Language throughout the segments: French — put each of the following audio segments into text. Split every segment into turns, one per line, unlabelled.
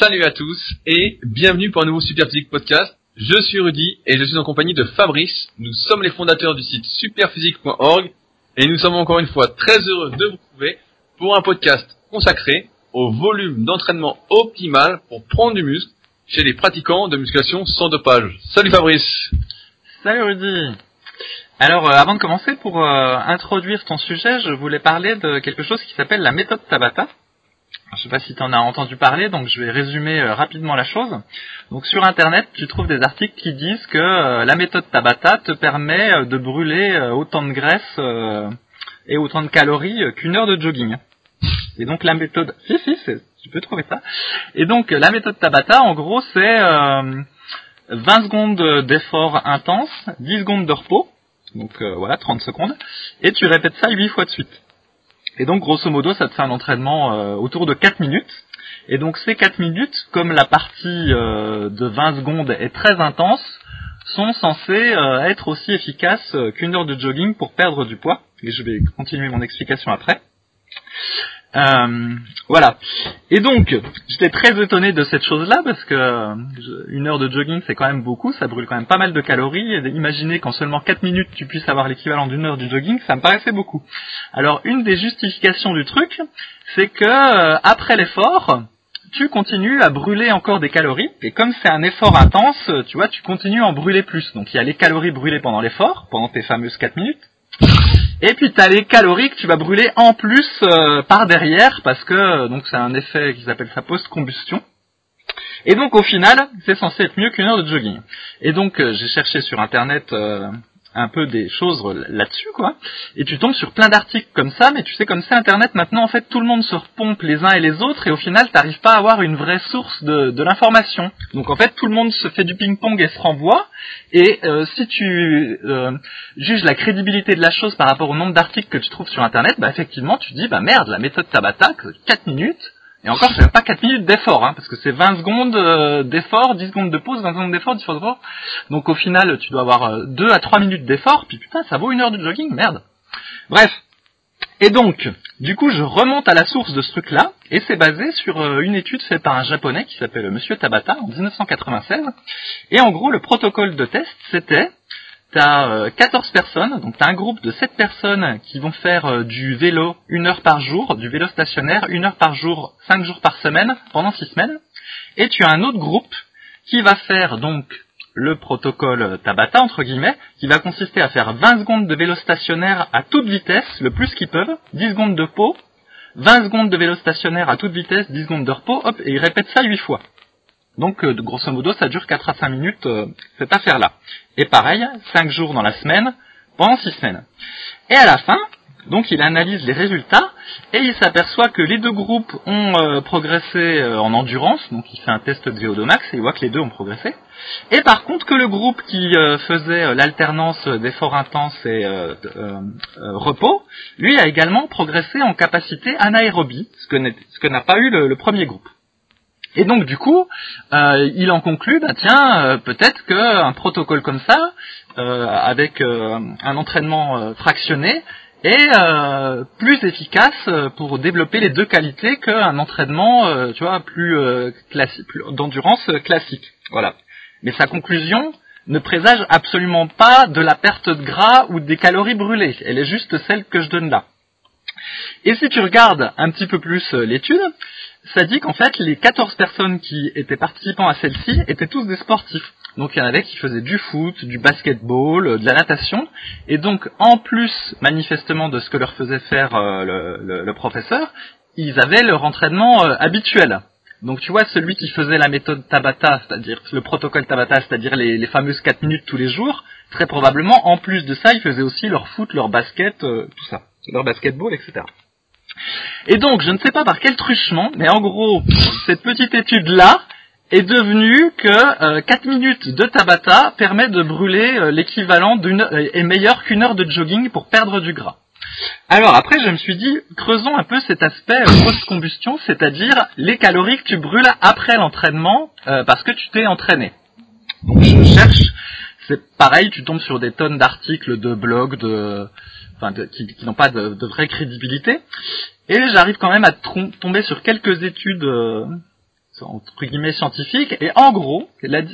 Salut à tous et bienvenue pour un nouveau Superphysique Podcast. Je suis Rudy et je suis en compagnie de Fabrice. Nous sommes les fondateurs du site superphysique.org et nous sommes encore une fois très heureux de vous trouver pour un podcast consacré au volume d'entraînement optimal pour prendre du muscle chez les pratiquants de musculation sans dopage. Salut Fabrice
Salut Rudy alors, euh, avant de commencer, pour euh, introduire ton sujet, je voulais parler de quelque chose qui s'appelle la méthode Tabata. Je ne sais pas si tu en as entendu parler, donc je vais résumer euh, rapidement la chose. Donc sur Internet, tu trouves des articles qui disent que la méthode Tabata te permet de brûler autant de graisse et autant de calories qu'une heure de jogging. Et donc la méthode... Si, si, tu peux trouver ça. Et donc la méthode Tabata, en gros, c'est 20 secondes d'effort intense, 10 secondes de repos, donc euh, voilà, 30 secondes, et tu répètes ça 8 fois de suite. Et donc grosso modo, ça te fait un entraînement euh, autour de 4 minutes. Et donc ces 4 minutes, comme la partie euh, de 20 secondes est très intense, sont censées être aussi efficaces qu'une heure de jogging pour perdre du poids. Et je vais continuer mon explication après. Euh, voilà. Et donc, j'étais très étonné de cette chose-là parce que euh, une heure de jogging c'est quand même beaucoup, ça brûle quand même pas mal de calories. Et imaginer qu'en seulement 4 minutes tu puisses avoir l'équivalent d'une heure de jogging, ça me paraissait beaucoup. Alors, une des justifications du truc, c'est que euh, après l'effort, tu continues à brûler encore des calories, et comme c'est un effort intense, tu vois, tu continues à en brûler plus. Donc il y a les calories brûlées pendant l'effort, pendant tes fameuses 4 minutes, et puis tu as les calories que tu vas brûler en plus euh, par derrière parce que euh, donc c'est un effet qui s'appelle sa post-combustion. Et donc au final, c'est censé être mieux qu'une heure de jogging. Et donc euh, j'ai cherché sur internet un peu des choses là-dessus, quoi. Et tu tombes sur plein d'articles comme ça, mais tu sais, comme c'est Internet, maintenant, en fait, tout le monde se repompe les uns et les autres, et au final, t'arrives pas à avoir une vraie source de, de l'information. Donc, en fait, tout le monde se fait du ping-pong et se renvoie, et euh, si tu euh, juges la crédibilité de la chose par rapport au nombre d'articles que tu trouves sur Internet, bah, effectivement, tu dis, bah merde, la méthode Tabata, 4 minutes, et encore, c'est pas 4 minutes d'effort, hein, parce que c'est 20 secondes euh, d'effort, 10 secondes de pause, 20 secondes d'effort, 10 secondes d'effort. Donc au final, tu dois avoir 2 euh, à 3 minutes d'effort, puis putain, ça vaut une heure de jogging, merde. Bref. Et donc, du coup, je remonte à la source de ce truc-là, et c'est basé sur euh, une étude faite par un japonais qui s'appelle Monsieur Tabata en 1996. Et en gros, le protocole de test, c'était tu as 14 personnes, donc tu as un groupe de 7 personnes qui vont faire euh, du vélo une heure par jour, du vélo stationnaire une heure par jour, 5 jours par semaine, pendant 6 semaines. Et tu as un autre groupe qui va faire donc le protocole Tabata, entre guillemets, qui va consister à faire 20 secondes de vélo stationnaire à toute vitesse, le plus qu'ils peuvent, 10 secondes de repos, 20 secondes de vélo stationnaire à toute vitesse, 10 secondes de repos, hop, et ils répètent ça 8 fois. Donc, euh, grosso modo, ça dure 4 à 5 minutes, euh, cette affaire-là. Et pareil, 5 jours dans la semaine, pendant 6 semaines. Et à la fin, donc il analyse les résultats, et il s'aperçoit que les deux groupes ont euh, progressé en endurance, donc il fait un test de VO2 max, et il voit que les deux ont progressé. Et par contre, que le groupe qui faisait l'alternance d'efforts intenses et repos, lui a également progressé en capacité anaérobie, ce que n'a pas eu le premier groupe. Et donc du coup, euh, il en conclut, bah tiens, euh, peut-être qu'un protocole comme ça, euh, avec un entraînement fractionné, est plus efficace pour développer les deux qualités qu'un entraînement, tu vois, plus classique, d'endurance classique. Voilà. Mais sa conclusion ne présage absolument pas de la perte de gras ou des calories brûlées. Elle est juste celle que je donne là. Et si tu regardes un petit peu plus l'étude, ça dit qu'en fait, les 14 personnes qui étaient participants à celle-ci étaient tous des sportifs. Donc il y en avait qui faisaient du foot, du basketball, euh, de la natation. Et donc, en plus, manifestement, de ce que leur faisait faire euh, le, professeur, ils avaient leur entraînement euh, habituel. Donc tu vois, celui qui faisait la méthode Tabata, c'est-à-dire le protocole Tabata, c'est-à-dire les, les, fameuses 4 minutes tous les jours, très probablement, en plus de ça, ils faisaient aussi leur foot, leur basket, tout ça, leur basketball, etc. Et donc, je ne sais pas par quel truchement, mais en gros, cette petite étude-là est devenue que 4 euh, minutes de Tabata permet de brûler euh, l'équivalent d'une euh, est meilleur qu'une heure de jogging pour perdre du gras. Alors après, je me suis dit, creusons un peu cet aspect post-combustion, c'est-à-dire les calories que tu brûles après l'entraînement parce que tu t'es entraîné. Donc je cherche, c'est pareil, tu tombes sur des tonnes d'articles, de blogs, de, enfin, qui, n'ont pas de, vraie crédibilité. Et j'arrive quand même à tomber sur quelques études euh, entre guillemets scientifique, et en gros,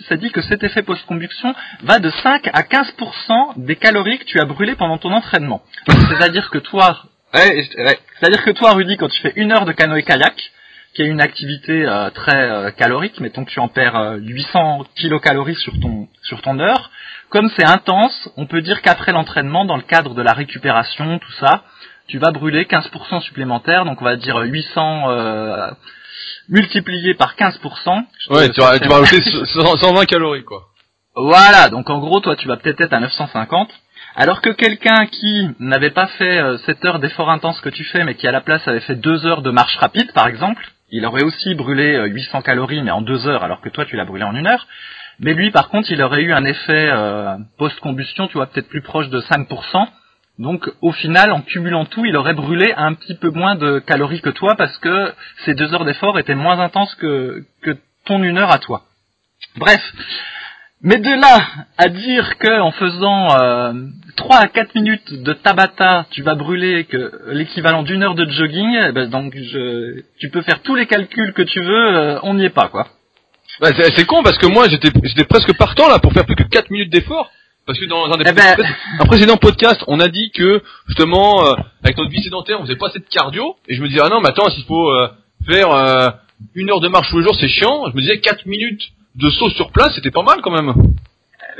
ça dit que cet effet post-combustion va de 5 à 15% des calories que tu as brûlées pendant ton entraînement. C'est-à-dire que toi, c'est-à-dire que toi, Rudy, quand tu fais une heure de canoë-kayak, qui est une activité euh, très euh, calorique, mettons que tu en perds 800 euh, kilocalories sur ton sur ton heure, comme c'est intense, on peut dire qu'après l'entraînement, dans le cadre de la récupération, tout ça, tu vas brûler 15% supplémentaire, donc on va dire 800 multiplié par 15%.
Ouais, tu vas, tu vas rajouter 120 calories, quoi.
Voilà, donc en gros, toi, tu vas peut-être être à 950. Alors que quelqu'un qui n'avait pas fait cette heure d'effort intense que tu fais, mais qui à la place avait fait deux heures de marche rapide, par exemple, il aurait aussi brûlé 800 euh, calories, mais en deux heures, alors que toi, tu l'as brûlé en une heure. Mais lui, par contre, il aurait eu un effet euh, post-combustion, tu vois, peut-être plus proche de 5%. Donc, au final, en cumulant tout, il aurait brûlé un petit peu moins de calories que toi, parce que ces deux heures d'effort étaient moins intenses que, que ton une heure à toi. Bref, mais de là à dire que en faisant euh, 3 à 4 minutes de Tabata, tu vas brûler que l'équivalent d'une heure de jogging, eh ben, donc je, tu peux faire tous les calculs que tu veux, euh, on n'y est pas quoi.
Bah, c'est con parce que moi j'étais j'étais presque partant là pour faire plus que 4 minutes d'effort. Parce que dans un, des
eh ben...
un précédent podcast, on a dit que justement euh, avec notre vie sédentaire, on faisait pas assez de cardio et je me disais ah non, mais attends, s'il faut euh, faire une heure de marche tous les jours, c'est chiant. Je me disais 4 minutes de saut sur place, c'était pas mal quand même.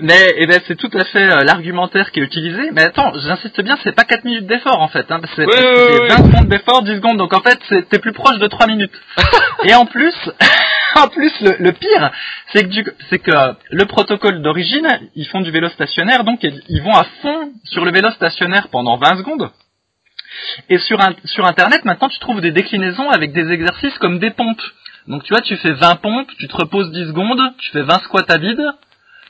Mais eh ben, c'est tout à fait euh, l'argumentaire qui est utilisé. Mais attends, j'insiste bien, c'est pas 4 minutes d'effort en fait. Hein, c'est 20 secondes d'effort, 10 secondes. Donc en fait, t'es plus proche de 3 minutes. Et en plus, en plus, le, pire, c'est que, c'est que le protocole d'origine, ils font du vélo stationnaire, donc ils vont à fond sur le vélo stationnaire pendant 20 secondes. Et sur, sur Internet, maintenant, tu trouves des déclinaisons avec des exercices comme des pompes. Donc tu vois, tu fais 20 pompes, tu te reposes 10 secondes, tu fais 20 squats à vide,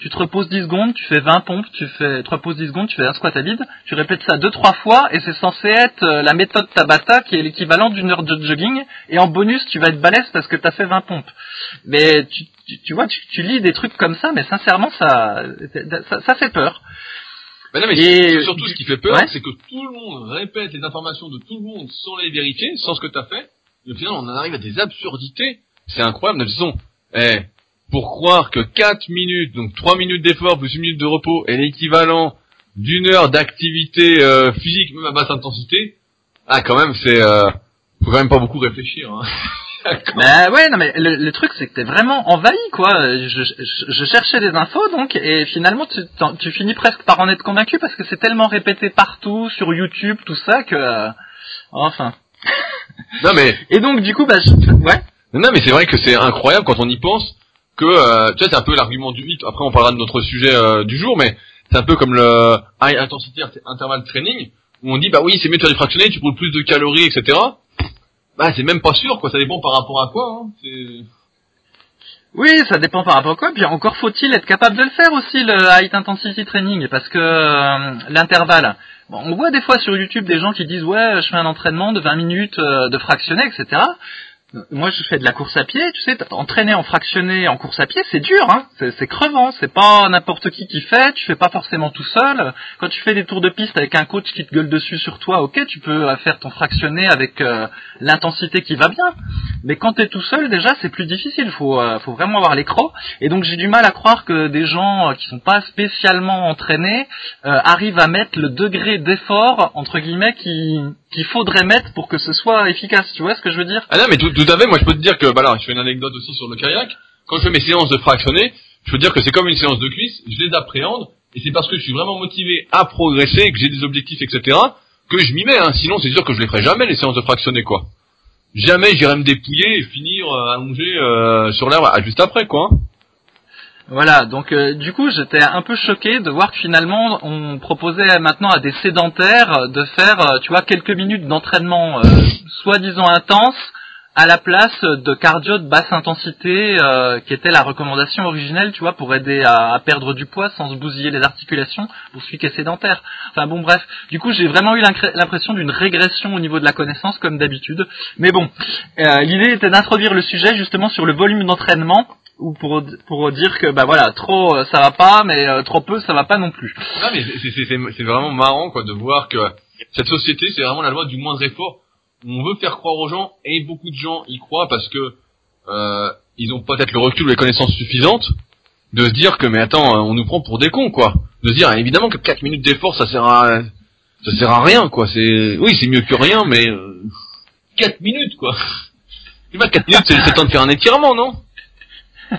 tu te reposes 10 secondes, tu fais 20 pompes, tu fais, te reposes 10 secondes, tu fais un squat à vide, tu répètes ça deux trois fois et c'est censé être euh, la méthode Tabata qui est l'équivalent d'une heure de jogging et en bonus tu vas être balèze parce que tu as fait 20 pompes. Mais tu, tu, vois, tu, lis des trucs comme ça, mais sincèrement ça, ça, fait peur.
non, mais et surtout ce qui fait peur, c'est que tout le monde répète les informations de tout le monde sans les vérifier, sans ce que tu as fait. Et au final, on en arrive à des absurdités. C'est incroyable. De toute façon, eh, pour croire que 4 minutes, donc 3 minutes d'effort plus 1 minute de repos est l'équivalent d'une heure d'activité euh, physique, même à basse intensité, ah quand même c'est... Euh, faut quand même pas beaucoup réfléchir. Hein.
bah ouais, non mais le, truc c'est que t'es vraiment envahi quoi. Je, je, cherchais des infos donc et finalement tu, tu finis presque par en être convaincu parce que c'est tellement répété partout sur YouTube tout ça que euh, enfin.
Non mais.
Et donc du coup bah je... ouais.
Non mais c'est vrai que c'est incroyable quand on y pense que euh, tu sais c'est un peu l'argument du mythe. Après on parlera de notre sujet euh, du jour, mais c'est un peu comme le high intensity interval training où on dit bah oui c'est mieux de faire du fractionné, tu brûles plus de calories, etc. Bah c'est même pas sûr quoi, ça dépend par rapport à quoi. Hein.
Oui, ça dépend par rapport à quoi. Puis encore faut-il être capable de le faire aussi le high intensity training parce que euh, l'intervalle. Bon, on voit des fois sur YouTube des gens qui disent ouais je fais un entraînement de 20 minutes de fractionné, etc. Moi, je fais de la course à pied, tu sais, entraîner en fractionné en course à pied, c'est dur, hein, c'est crevant, c'est pas n'importe qui qui fait, tu fais pas forcément tout seul. Quand tu fais des tours de piste avec un coach qui te gueule dessus sur toi, ok, tu peux faire ton fractionné avec euh, l'intensité qui va bien. Mais quand tu es tout seul, déjà, c'est plus difficile, faut, euh, faut vraiment avoir les. Et donc, j'ai du mal à croire que des gens euh, qui sont pas spécialement entraînés arrivent à mettre le degré d'effort, entre guillemets, qu'il faudrait mettre pour que ce soit efficace, tu vois ce que je veux dire?
Ah non, mais tout à fait. Moi, je peux te dire que, bah là, je fais une anecdote aussi sur le kayak. Quand je fais mes séances de fractionné, je peux te dire que c'est comme une séance de cuisse. Je les appréhende. Et c'est parce que je suis vraiment motivé à progresser, que j'ai des objectifs, etc., que je m'y mets. Hein. Sinon, c'est sûr que je les ferai jamais, les séances de fractionné, quoi. Jamais j'irai me dépouiller et finir euh, allongé euh, sur l'herbe ah, juste après, quoi. Hein.
Voilà, donc euh, du coup j'étais un peu choqué de voir que finalement on proposait maintenant à des sédentaires de faire, tu vois, quelques minutes d'entraînement soi-disant intense à la place de cardio de basse intensité, euh, qui était la recommandation originelle, tu vois, pour aider à, perdre du poids sans se bousiller les articulations pour celui qui est sédentaire. Enfin bon, bref. Du coup, j'ai vraiment eu l'impression d'une régression au niveau de la connaissance, comme d'habitude. Mais bon, euh, l'idée était d'introduire le sujet justement sur le volume d'entraînement ou pour pour dire que bah voilà trop euh, ça va pas mais trop peu ça va pas non plus.
Non mais c'est vraiment marrant quoi de voir que cette société c'est vraiment la loi du moindre effort on veut faire croire aux gens et beaucoup de gens y croient parce que euh, ils ont peut-être le recul ou les connaissances suffisantes de se dire que mais attends, on nous prend pour des cons quoi. De se dire évidemment que 4 minutes d'effort ça sert à ça sert à rien quoi. C'est oui c'est mieux que rien mais euh, 4 minutes quoi. Tu vois 4 minutes c'est le temps de faire un étirement non?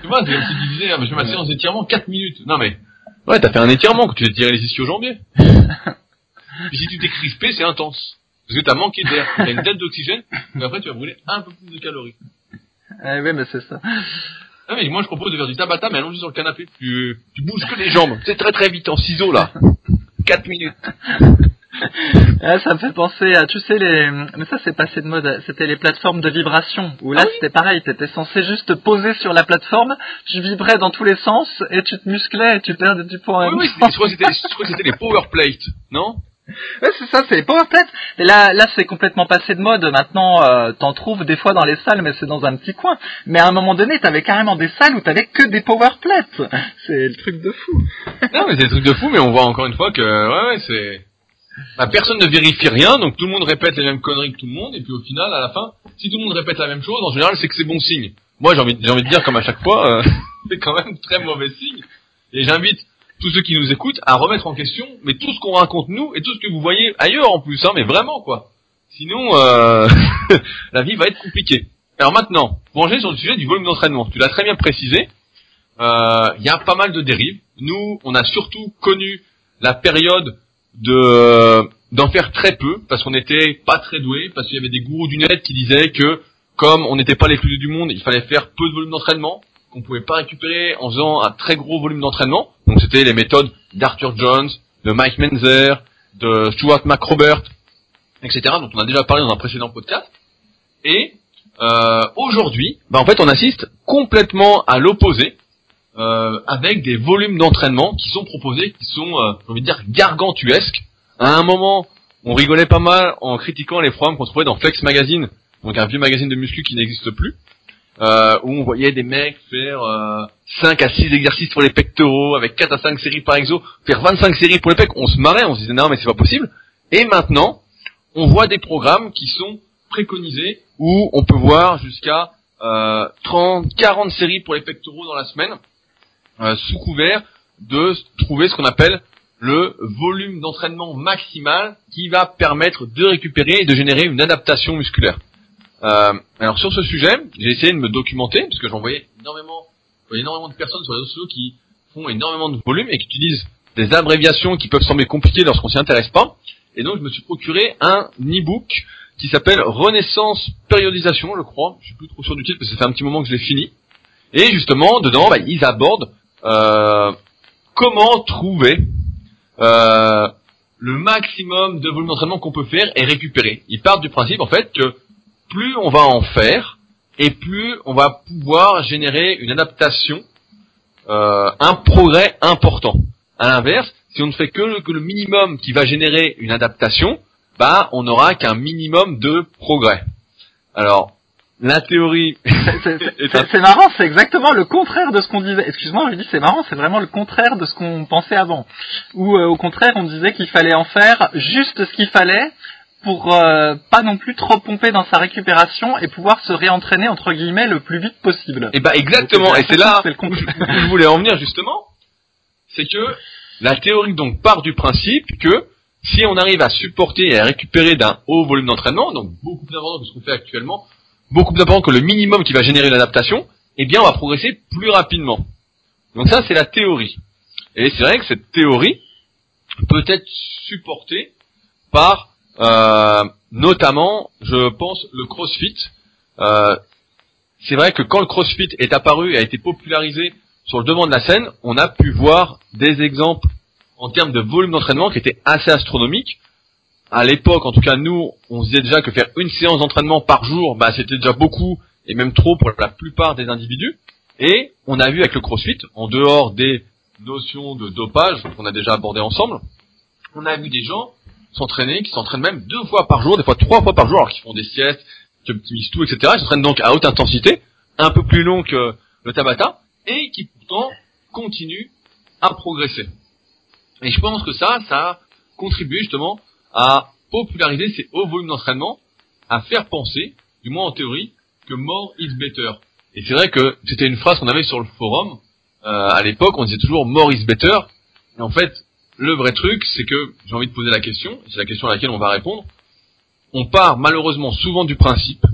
Tu vois c'est comme si tu disais ah, mais je fais ma séance d'étirement 4 minutes. Non mais ouais t'as fait un étirement que tu t'es tiré les ischios jambiers. Et si tu t'es crispé c'est intense. Parce que t'as manqué d'air, t'as une tête d'oxygène, mais après tu vas brûler un peu plus de calories.
Eh oui, mais c'est ça.
Ah mais moi je propose de faire du tabata mais allongé sur le canapé. Tu, tu bouges que les jambes. C'est très très vite en ciseaux là. 4 minutes.
Ah, ça me fait penser à, tu sais, les, mais ça c'est passé de mode, c'était les plateformes de vibration, où là
Ah oui
c'était pareil, t'étais censé juste te poser sur la plateforme, tu vibrais dans tous les sens, et tu te musclais, et tu perdais du poids
Oui, oui, je crois que c'était les power plates, non?
Ouais, c'est ça, c'est power plates. Mais là, là, c'est complètement passé de mode. Maintenant, euh, t'en trouves des fois dans les salles, mais c'est dans un petit coin. Mais à un moment donné, t'avais carrément des salles où t'avais que des power plates. C'est le truc de fou.
Non mais c'est des trucs de fou, mais on voit encore une fois que, ouais, ouais, c'est... Bah, personne ne vérifie rien, donc tout le monde répète les mêmes conneries que tout le monde, et puis au final, à la fin, si tout le monde répète la même chose, en général, c'est que c'est bon signe. Moi, j'ai envie, j'ai envie de dire, comme à chaque fois, euh, c'est quand même très mauvais signe. Et j'invite tous ceux qui nous écoutent à remettre en question, mais tout ce qu'on raconte nous, et tout ce que vous voyez ailleurs en plus, hein, mais vraiment, quoi. Sinon, euh, la vie va être compliquée. Alors maintenant, pour sur le sujet du volume d'entraînement, tu l'as très bien précisé, euh, il y a pas mal de dérives. Nous, on a surtout connu la période de d'en faire très peu parce qu'on n'était pas très doué parce qu'il y avait des gourous du net qui disaient que comme on n'était pas les plus doués du monde, il fallait faire peu de volume d'entraînement, qu'on pouvait pas récupérer en faisant un très gros volume d'entraînement. Donc c'était les méthodes d'Arthur Jones, de Mike Menzer, de Stuart McRobert, etc. dont on a déjà parlé dans un précédent podcast. Et euh, aujourd'hui, bah en fait, on assiste complètement à l'opposé, euh, avec des volumes d'entraînement qui sont proposés, qui sont, euh, j'ai envie de dire, gargantuesques. À un moment, on rigolait pas mal en critiquant les programmes qu'on trouvait dans Flex Magazine, donc un vieux magazine de muscu qui n'existe plus, euh, où on voyait des mecs faire euh, 5 à 6 exercices pour les pectoraux, avec 4 à 5 séries par exo, faire 25 séries pour les pecs, on se marrait, on se disait non mais c'est pas possible. Et maintenant, on voit des programmes qui sont préconisés, où on peut voir jusqu'à euh, 30, 40 séries pour les pectoraux dans la semaine, euh, sous couvert de trouver ce qu'on appelle le volume d'entraînement maximal qui va permettre de récupérer et de générer une adaptation musculaire. Euh, alors sur ce sujet, j'ai essayé de me documenter parce que j'en voyais énormément, énormément de personnes sur les réseaux sociaux qui font énormément de volume et qui utilisent des abréviations qui peuvent sembler compliquées lorsqu'on s'y intéresse pas. Et donc je me suis procuré un e-book qui s'appelle Renaissance périodisation, je crois. Je suis plus trop sûr du titre parce que ça fait un petit moment que je l'ai fini. Et justement, dedans, bah, ils abordent euh, comment trouver euh, le maximum de volume d'entraînement qu'on peut faire et récupérer. Ils partent du principe en fait que plus on va en faire et plus on va pouvoir générer une adaptation, euh, un progrès important. À l'inverse, si on ne fait que le, que le minimum qui va générer une adaptation, bah on n'aura qu'un minimum de progrès. Alors, la théorie
C'est- c'est-
est
C'est c'est marrant, c'est exactement le contraire de ce qu'on disait. Excuse-moi, je dis c'est marrant, c'est vraiment le contraire de ce qu'on pensait avant. Ou euh, au contraire, on disait qu'il fallait en faire juste ce qu'il fallait pour euh, pas non plus trop pomper dans sa récupération et pouvoir se réentraîner entre guillemets le plus vite possible.
Et bah exactement,
Donc,
et c'est là où je, où je voulais en venir justement, c'est que la théorie donc part du principe que si on arrive à supporter et à récupérer d'un haut volume d'entraînement, donc beaucoup plus important que ce qu'on fait actuellement, beaucoup plus important que le minimum qui va générer l'adaptation, eh bien on va progresser plus rapidement. Donc ça c'est la théorie. Et c'est vrai que cette théorie peut être supportée par euh, notamment, je pense, le CrossFit. Euh, c'est vrai que quand le CrossFit est apparu et a été popularisé sur le devant de la scène, on a pu voir des exemples en termes de volume d'entraînement qui étaient assez astronomiques. À l'époque, en tout cas nous, on se disait déjà que faire une séance d'entraînement par jour, bah, c'était déjà beaucoup et même trop pour la plupart des individus. Et on a vu avec le CrossFit, en dehors des notions de dopage qu'on a déjà abordées ensemble, on a vu des gens s'entraîner, qui s'entraînent même deux fois par jour, des fois trois fois par jour, alors qu'ils font des siestes, qui optimisent tout, etc. Ils s'entraînent donc à haute intensité, un peu plus long que le Tabata, et qui pourtant continuent à progresser. Et je pense que ça, ça a contribué justement à populariser ces hauts volumes d'entraînement, à faire penser, du moins en théorie, que more is better. Et c'est vrai que c'était une phrase qu'on avait sur le forum. Euh, à l'époque, on disait toujours more is better. Et en fait, le vrai truc, c'est que j'ai envie de poser la question, c'est la question à laquelle on va répondre. On part malheureusement souvent du principe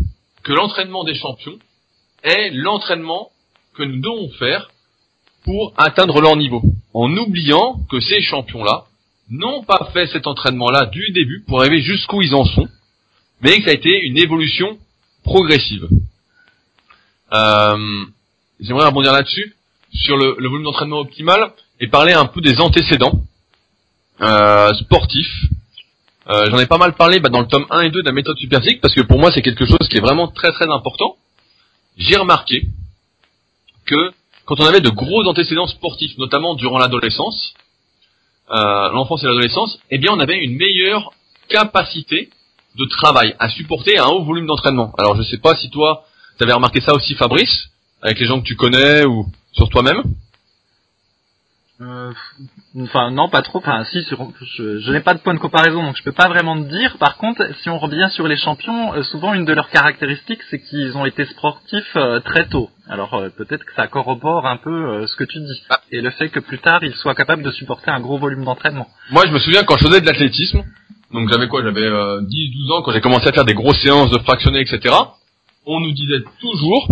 que l'entraînement des champions est l'entraînement que nous devons faire pour atteindre leur niveau, en oubliant que ces champions-là n'ont pas fait cet entraînement-là du début pour arriver jusqu'où ils en sont, mais que ça a été une évolution progressive. Euh, J'aimerais rebondir là-dessus, sur le, le volume d'entraînement optimal, et parler un peu des antécédents euh, sportifs. Euh, J'en ai pas mal parlé bah, dans le tome 1 et 2 de la méthode superphysique, parce que pour moi c'est quelque chose qui est vraiment très très important. J'ai remarqué que quand on avait de gros antécédents sportifs, notamment durant l'adolescence, euh, l'enfance et l'adolescence, eh bien on avait une meilleure capacité de travail à supporter un haut volume d'entraînement. Alors je sais pas si toi tu avais remarqué ça aussi Fabrice, avec les gens que tu connais ou sur toi-même
euh, Enfin non, pas trop. Enfin si, sur, je, je n'ai pas de point de comparaison, donc je peux pas vraiment te dire. Par contre, si on revient sur les champions, euh, souvent une de leurs caractéristiques, c'est qu'ils ont été sportifs euh, très tôt. Alors euh, peut-être que ça corrobore un peu euh, ce que tu dis,
Ah.
et le fait que plus tard ils soient capables de supporter un gros volume d'entraînement.
Moi je me souviens quand je faisais de l'athlétisme, donc j'avais quoi? J'avais euh, 10-12 ans quand j'ai commencé à faire des grosses séances de fractionnés, etc. On nous disait toujours,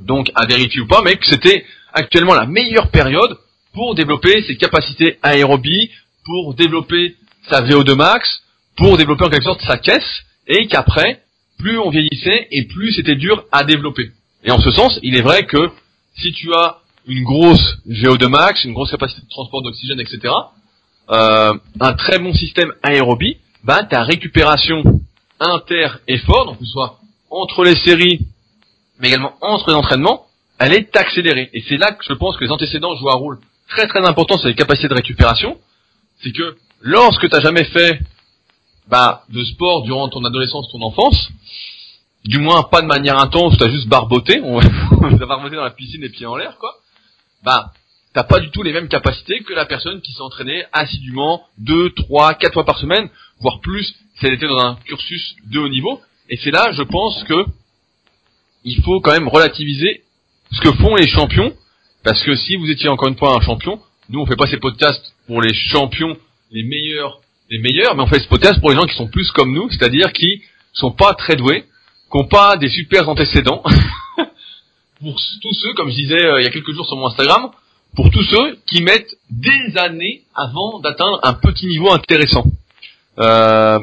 donc à vérifier ou pas, mais que c'était actuellement la meilleure période pour développer ses capacités aérobie, pour développer sa VO2 max, pour développer en quelque sorte sa caisse, et qu'après, plus on vieillissait et plus c'était dur à développer. Et en ce sens, il est vrai que si tu as une grosse VO2 max, une grosse capacité de transport d'oxygène, etc., euh, un très bon système aérobie, bah ta récupération inter-effort, donc que ce soit entre les séries, mais également entre les entraînements, elle est accélérée. Et c'est là que je pense que les antécédents jouent un rôle très très important sur les capacités de récupération. C'est que lorsque tu n'as jamais fait bah, de sport durant ton adolescence, ton enfance, du moins pas de manière intense, tu as juste barboté, on t'as barboté dans la piscine les pieds en l'air, quoi, bah t'as pas du tout les mêmes capacités que la personne qui s'est entraînée assidûment deux, trois, quatre fois par semaine, voire plus si elle était dans un cursus de haut niveau. Et c'est là, je pense que il faut quand même relativiser ce que font les champions, parce que si vous étiez encore une fois un champion, nous on fait pas ces podcasts pour les champions, les meilleurs, les meilleurs, mais on fait ce podcast pour les gens qui sont plus comme nous, c'est-à-dire qui sont pas très doués, qui ont pas des super antécédents. pour tous ceux, comme je disais euh, il y a quelques jours sur mon Instagram, pour tous ceux qui mettent des années avant d'atteindre un petit niveau intéressant. Euh,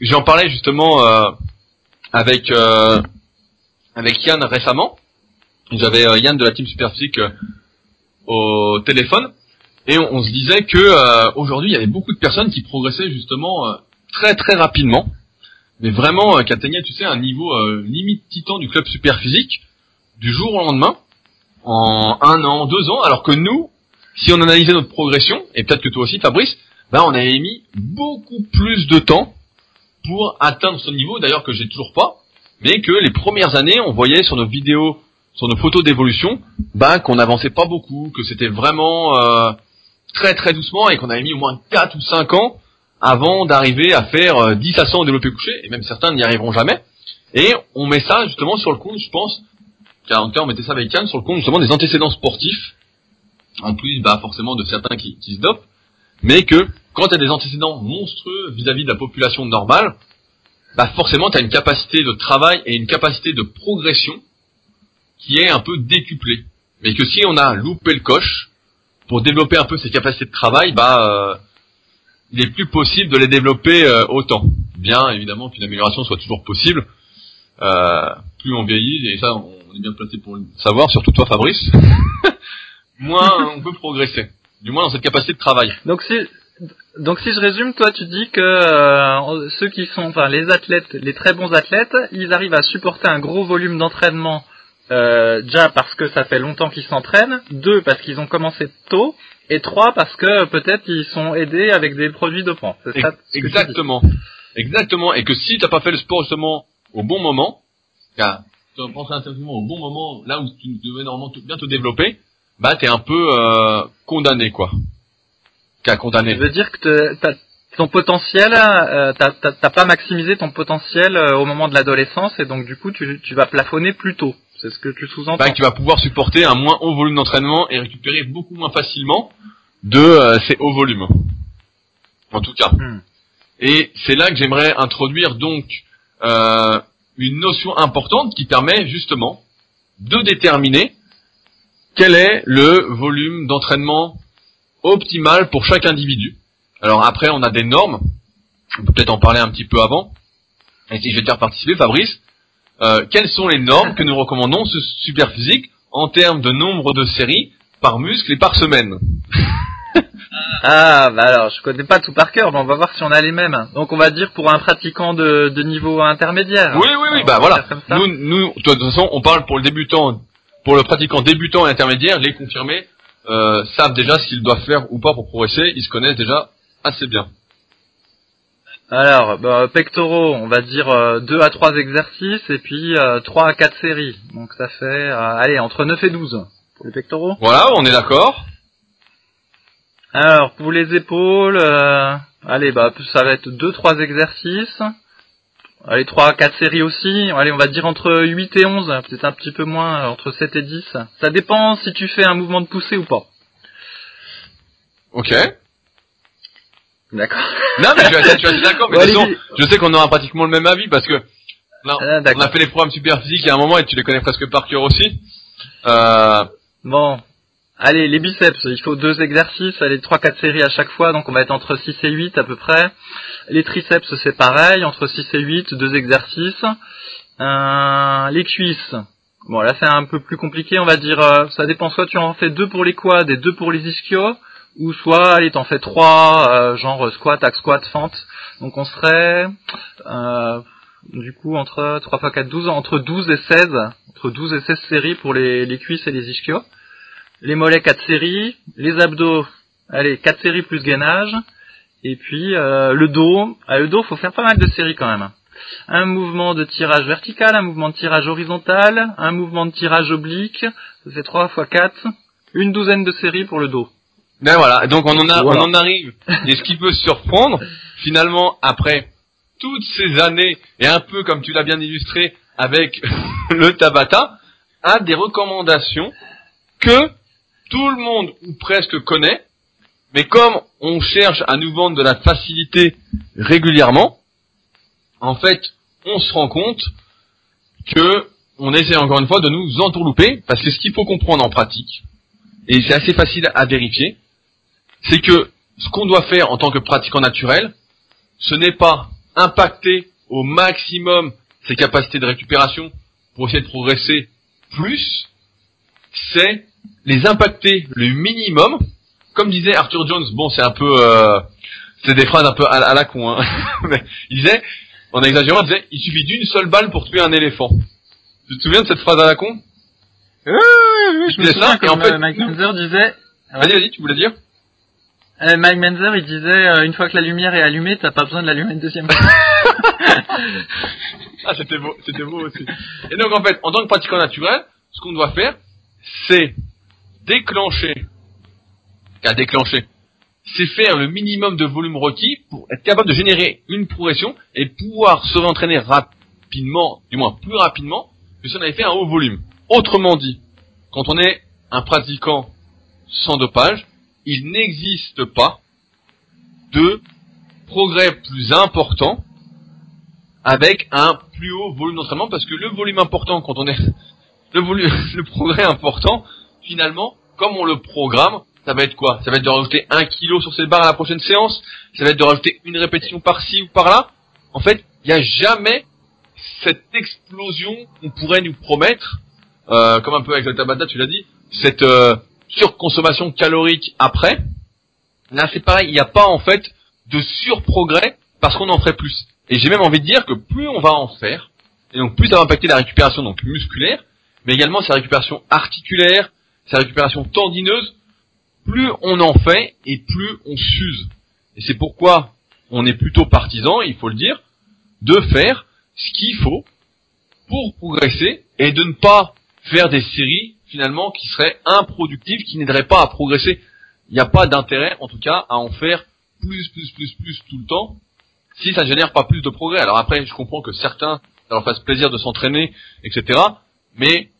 J'en parlais justement euh, avec euh, avec Yann récemment. J'avais euh, Yann de la team Superphysique au téléphone. Et on, on se disait que euh, aujourd'hui il y avait beaucoup de personnes qui progressaient justement euh, très très rapidement, mais vraiment euh, qui atteignaient tu sais un niveau euh, limite titan du club Superphysique du jour au lendemain en un an, deux ans, alors que nous, si on analysait notre progression, et peut-être que toi aussi Fabrice, ben on avait mis beaucoup plus de temps pour atteindre ce niveau, d'ailleurs que j'ai toujours pas, mais que les premières années, on voyait sur nos vidéos, sur nos photos d'évolution, ben qu'on n'avançait pas beaucoup, que c'était vraiment euh, très très doucement et qu'on avait mis au moins 4 ou 5 ans avant d'arriver à faire euh, 10 à 100 au développé et même certains n'y arriveront jamais. Et on met ça justement sur le compte, je pense, car en tout cas on mettait ça avec Yann sur le compte justement des antécédents sportifs, en plus bah forcément de certains qui, se dopent, mais que quand tu as des antécédents monstrueux vis-à-vis de la population normale, bah forcément tu une capacité de travail et une capacité de progression qui est un peu décuplée. Mais que si on a loupé le coche, pour développer un peu ces capacités de travail, bah euh, il est plus possible de les développer euh, autant. Bien évidemment qu'une amélioration soit toujours possible, euh, plus on vieillit, et ça on est bien placé pour le savoir, surtout toi Fabrice, moins on peut progresser, du moins dans cette capacité de travail.
Donc si donc si je résume, toi tu dis que euh, ceux qui sont, enfin les athlètes, les très bons athlètes, ils arrivent à supporter un gros volume d'entraînement euh, déjà parce que ça fait longtemps qu'ils s'entraînent, deux parce qu'ils ont commencé tôt, et trois parce que peut-être ils sont aidés avec des produits dopants. C'est ça
Exactement. Exactement. Et que si t'as pas fait le sport justement au bon moment, car tu pensé instinctivement au bon moment, là où tu devais normalement bien te développer, bah t'es un peu euh, condamné quoi. Qu'à condamné.
Ça veut dire que t'as- ton potentiel, euh, t'as t'as- t'as pas maximisé ton potentiel euh, au moment de l'adolescence et donc du coup tu, tu vas plafonner plus tôt. C'est ce que tu sous-entends.
bah, tu vas pouvoir supporter un moins haut volume d'entraînement et récupérer beaucoup moins facilement de euh, ces hauts volumes. En tout cas.
Hmm.
Et c'est là que j'aimerais introduire donc euh, une notion importante qui permet justement de déterminer quel est le volume d'entraînement optimal pour chaque individu. Alors après, on a des normes. On peut peut-être en parler un petit peu avant. Et si je vais te faire participer, Fabrice, euh, quelles sont les normes que nous recommandons ce super physique en termes de nombre de séries par muscle et par semaine?
Ah, bah alors, je connais pas tout par cœur, mais on va voir si on a les mêmes. Donc, on va dire pour un pratiquant de, de niveau intermédiaire.
Oui, oui, oui,
On
bah voilà. Nous, nous, de toute façon, on parle pour le débutant, pour le pratiquant débutant et intermédiaire, les confirmés euh, savent déjà ce qu'ils doivent faire ou pas pour progresser, ils se connaissent déjà assez bien.
Alors, bah, pectoraux, on va dire 2 à 3 exercices et puis 3 à 4 séries. Donc, ça fait, euh, allez, entre 9 et 12 pour les pectoraux.
Voilà, on est d'accord.
Alors, pour les épaules, euh, allez, bah, ça va être 2-3 exercices. Allez, 3 à 4 séries aussi. Allez, on va dire entre 8 et 11, peut-être un petit peu moins, euh, entre 7 et 10. Ça dépend si tu fais un mouvement de poussée ou pas.
Ok.
D'accord.
Non, mais je suis assez, je suis d'accord. Mais
Bon, allez-y.
je sais qu'on aura pratiquement le même avis parce que là,
Ah,
on a fait les programmes super physiques il y a un moment et tu les connais presque par cœur aussi. Euh,
Bon. Allez, les biceps, il faut deux exercices, allez, 3-4 séries à chaque fois, donc on va être entre 6 et 8 à peu près. Les triceps, c'est pareil, entre 6 et 8, deux exercices. Euh, les cuisses, bon là c'est un peu plus compliqué, on va dire, euh, ça dépend, soit tu en fais deux pour les quads et deux pour les ischios, ou soit, allez, t'en fais trois, euh, genre squat, axe squat, fente. Donc on serait, euh, du coup, entre 3 x 4, 12, entre 12 et 16, entre 12 et 16 séries pour les, les cuisses et les ischios les mollets 4 séries, les abdos, allez, 4 séries plus gainage, et puis euh, le dos, ah, le dos, faut faire pas mal de séries quand même. Un mouvement de tirage vertical, un mouvement de tirage horizontal, un mouvement de tirage oblique, ça fait 3 x 4, une douzaine de séries pour le dos.
Ben voilà, donc on en a,
Voilà.
on en arrive. Et ce qui peut surprendre, finalement, après toutes ces années, et un peu comme tu l'as bien illustré avec le Tabata, à des recommandations que tout le monde ou presque connaît, mais comme on cherche à nous vendre de la facilité régulièrement, en fait, on se rend compte que on essaie encore une fois de nous entourlouper, parce que ce qu'il faut comprendre en pratique, et c'est assez facile à vérifier, c'est que ce qu'on doit faire en tant que pratiquant naturel, ce n'est pas impacter au maximum ses capacités de récupération pour essayer de progresser plus, c'est les impacter le minimum. Comme disait Arthur Jones, bon c'est un peu, euh, c'est des phrases un peu à, à la con, hein. mais il disait, en exagérant, il disait, il suffit d'une seule balle pour tuer un éléphant. Tu te souviens de cette phrase à la con?
Oui, oui,
je me souviens, et en fait,
Mike Menzer disait,
Vas-y, vas-y, tu voulais dire?
Euh, Mike Menzer, il disait, euh, une fois que la lumière est allumée, t'as pas besoin de l'allumer une deuxième fois.
Ah, c'était beau, c'était beau aussi. Et donc, en fait, en tant que pratiquant naturel, ce qu'on doit faire, c'est déclencher, à déclencher, c'est faire le minimum de volume requis pour être capable de générer une progression et pouvoir se réentraîner rapidement, du moins plus rapidement, que si on avait fait un haut volume. Autrement dit, quand on est un pratiquant sans dopage, il n'existe pas de progrès plus important avec un plus haut volume d'entraînement parce que le volume important quand on est le volume le progrès important finalement comme on le programme ça va être quoi? Ça va être de rajouter un kilo sur cette barre à la prochaine séance? Ça va être de rajouter une répétition par-ci ou par-là? En fait il n'y a jamais cette explosion qu'on pourrait nous promettre euh, comme un peu avec le tabata tu l'as dit cette euh, surconsommation calorique après là c'est pareil il n'y a pas en fait de surprogrès parce qu'on en ferait plus et j'ai même envie de dire que plus on va en faire, et donc plus ça va impacter la récupération donc musculaire, mais également sa récupération articulaire, sa récupération tendineuse, plus on en fait et plus on s'use. Et c'est pourquoi on est plutôt partisan, il faut le dire, de faire ce qu'il faut pour progresser et de ne pas faire des séries finalement qui seraient improductives, qui n'aideraient pas à progresser. Il n'y a pas d'intérêt en tout cas à en faire plus, plus, plus, plus tout le temps si ça ne génère pas plus de progrès. Alors après, je comprends que certains, ça leur fasse plaisir de s'entraîner, etc. Mais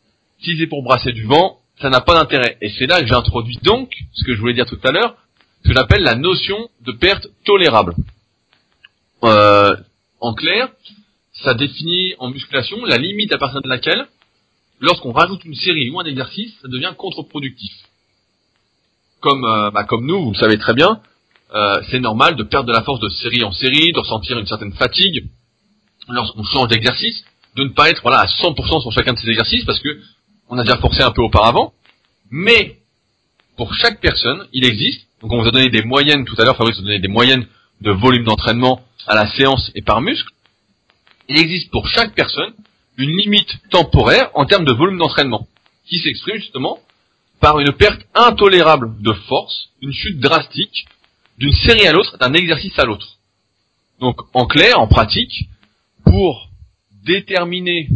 Si c'est pour brasser du vent, ça n'a pas d'intérêt. Et c'est là que j'introduis donc ce que je voulais dire tout à l'heure, ce que j'appelle la notion de perte tolérable. Euh, en clair, ça définit en musculation la limite à partir de laquelle, lorsqu'on rajoute une série ou un exercice, ça devient contre-productif. Comme, euh, bah, comme nous, vous le savez très bien, euh, c'est normal de perdre de la force de série en série, de ressentir une certaine fatigue lorsqu'on change d'exercice, de ne pas être voilà à 100% sur chacun de ces exercices parce que on a déjà forcé un peu auparavant. Mais pour chaque personne, il existe. Donc on vous a donné des moyennes tout à l'heure. Fabrice vous a donné des moyennes de volume d'entraînement à la séance et par muscle. Il existe pour chaque personne une limite temporaire en termes de volume d'entraînement qui s'exprime justement par une perte intolérable de force, une chute drastique d'une série à l'autre, d'un exercice à l'autre. Donc en clair, en pratique, pour déterminer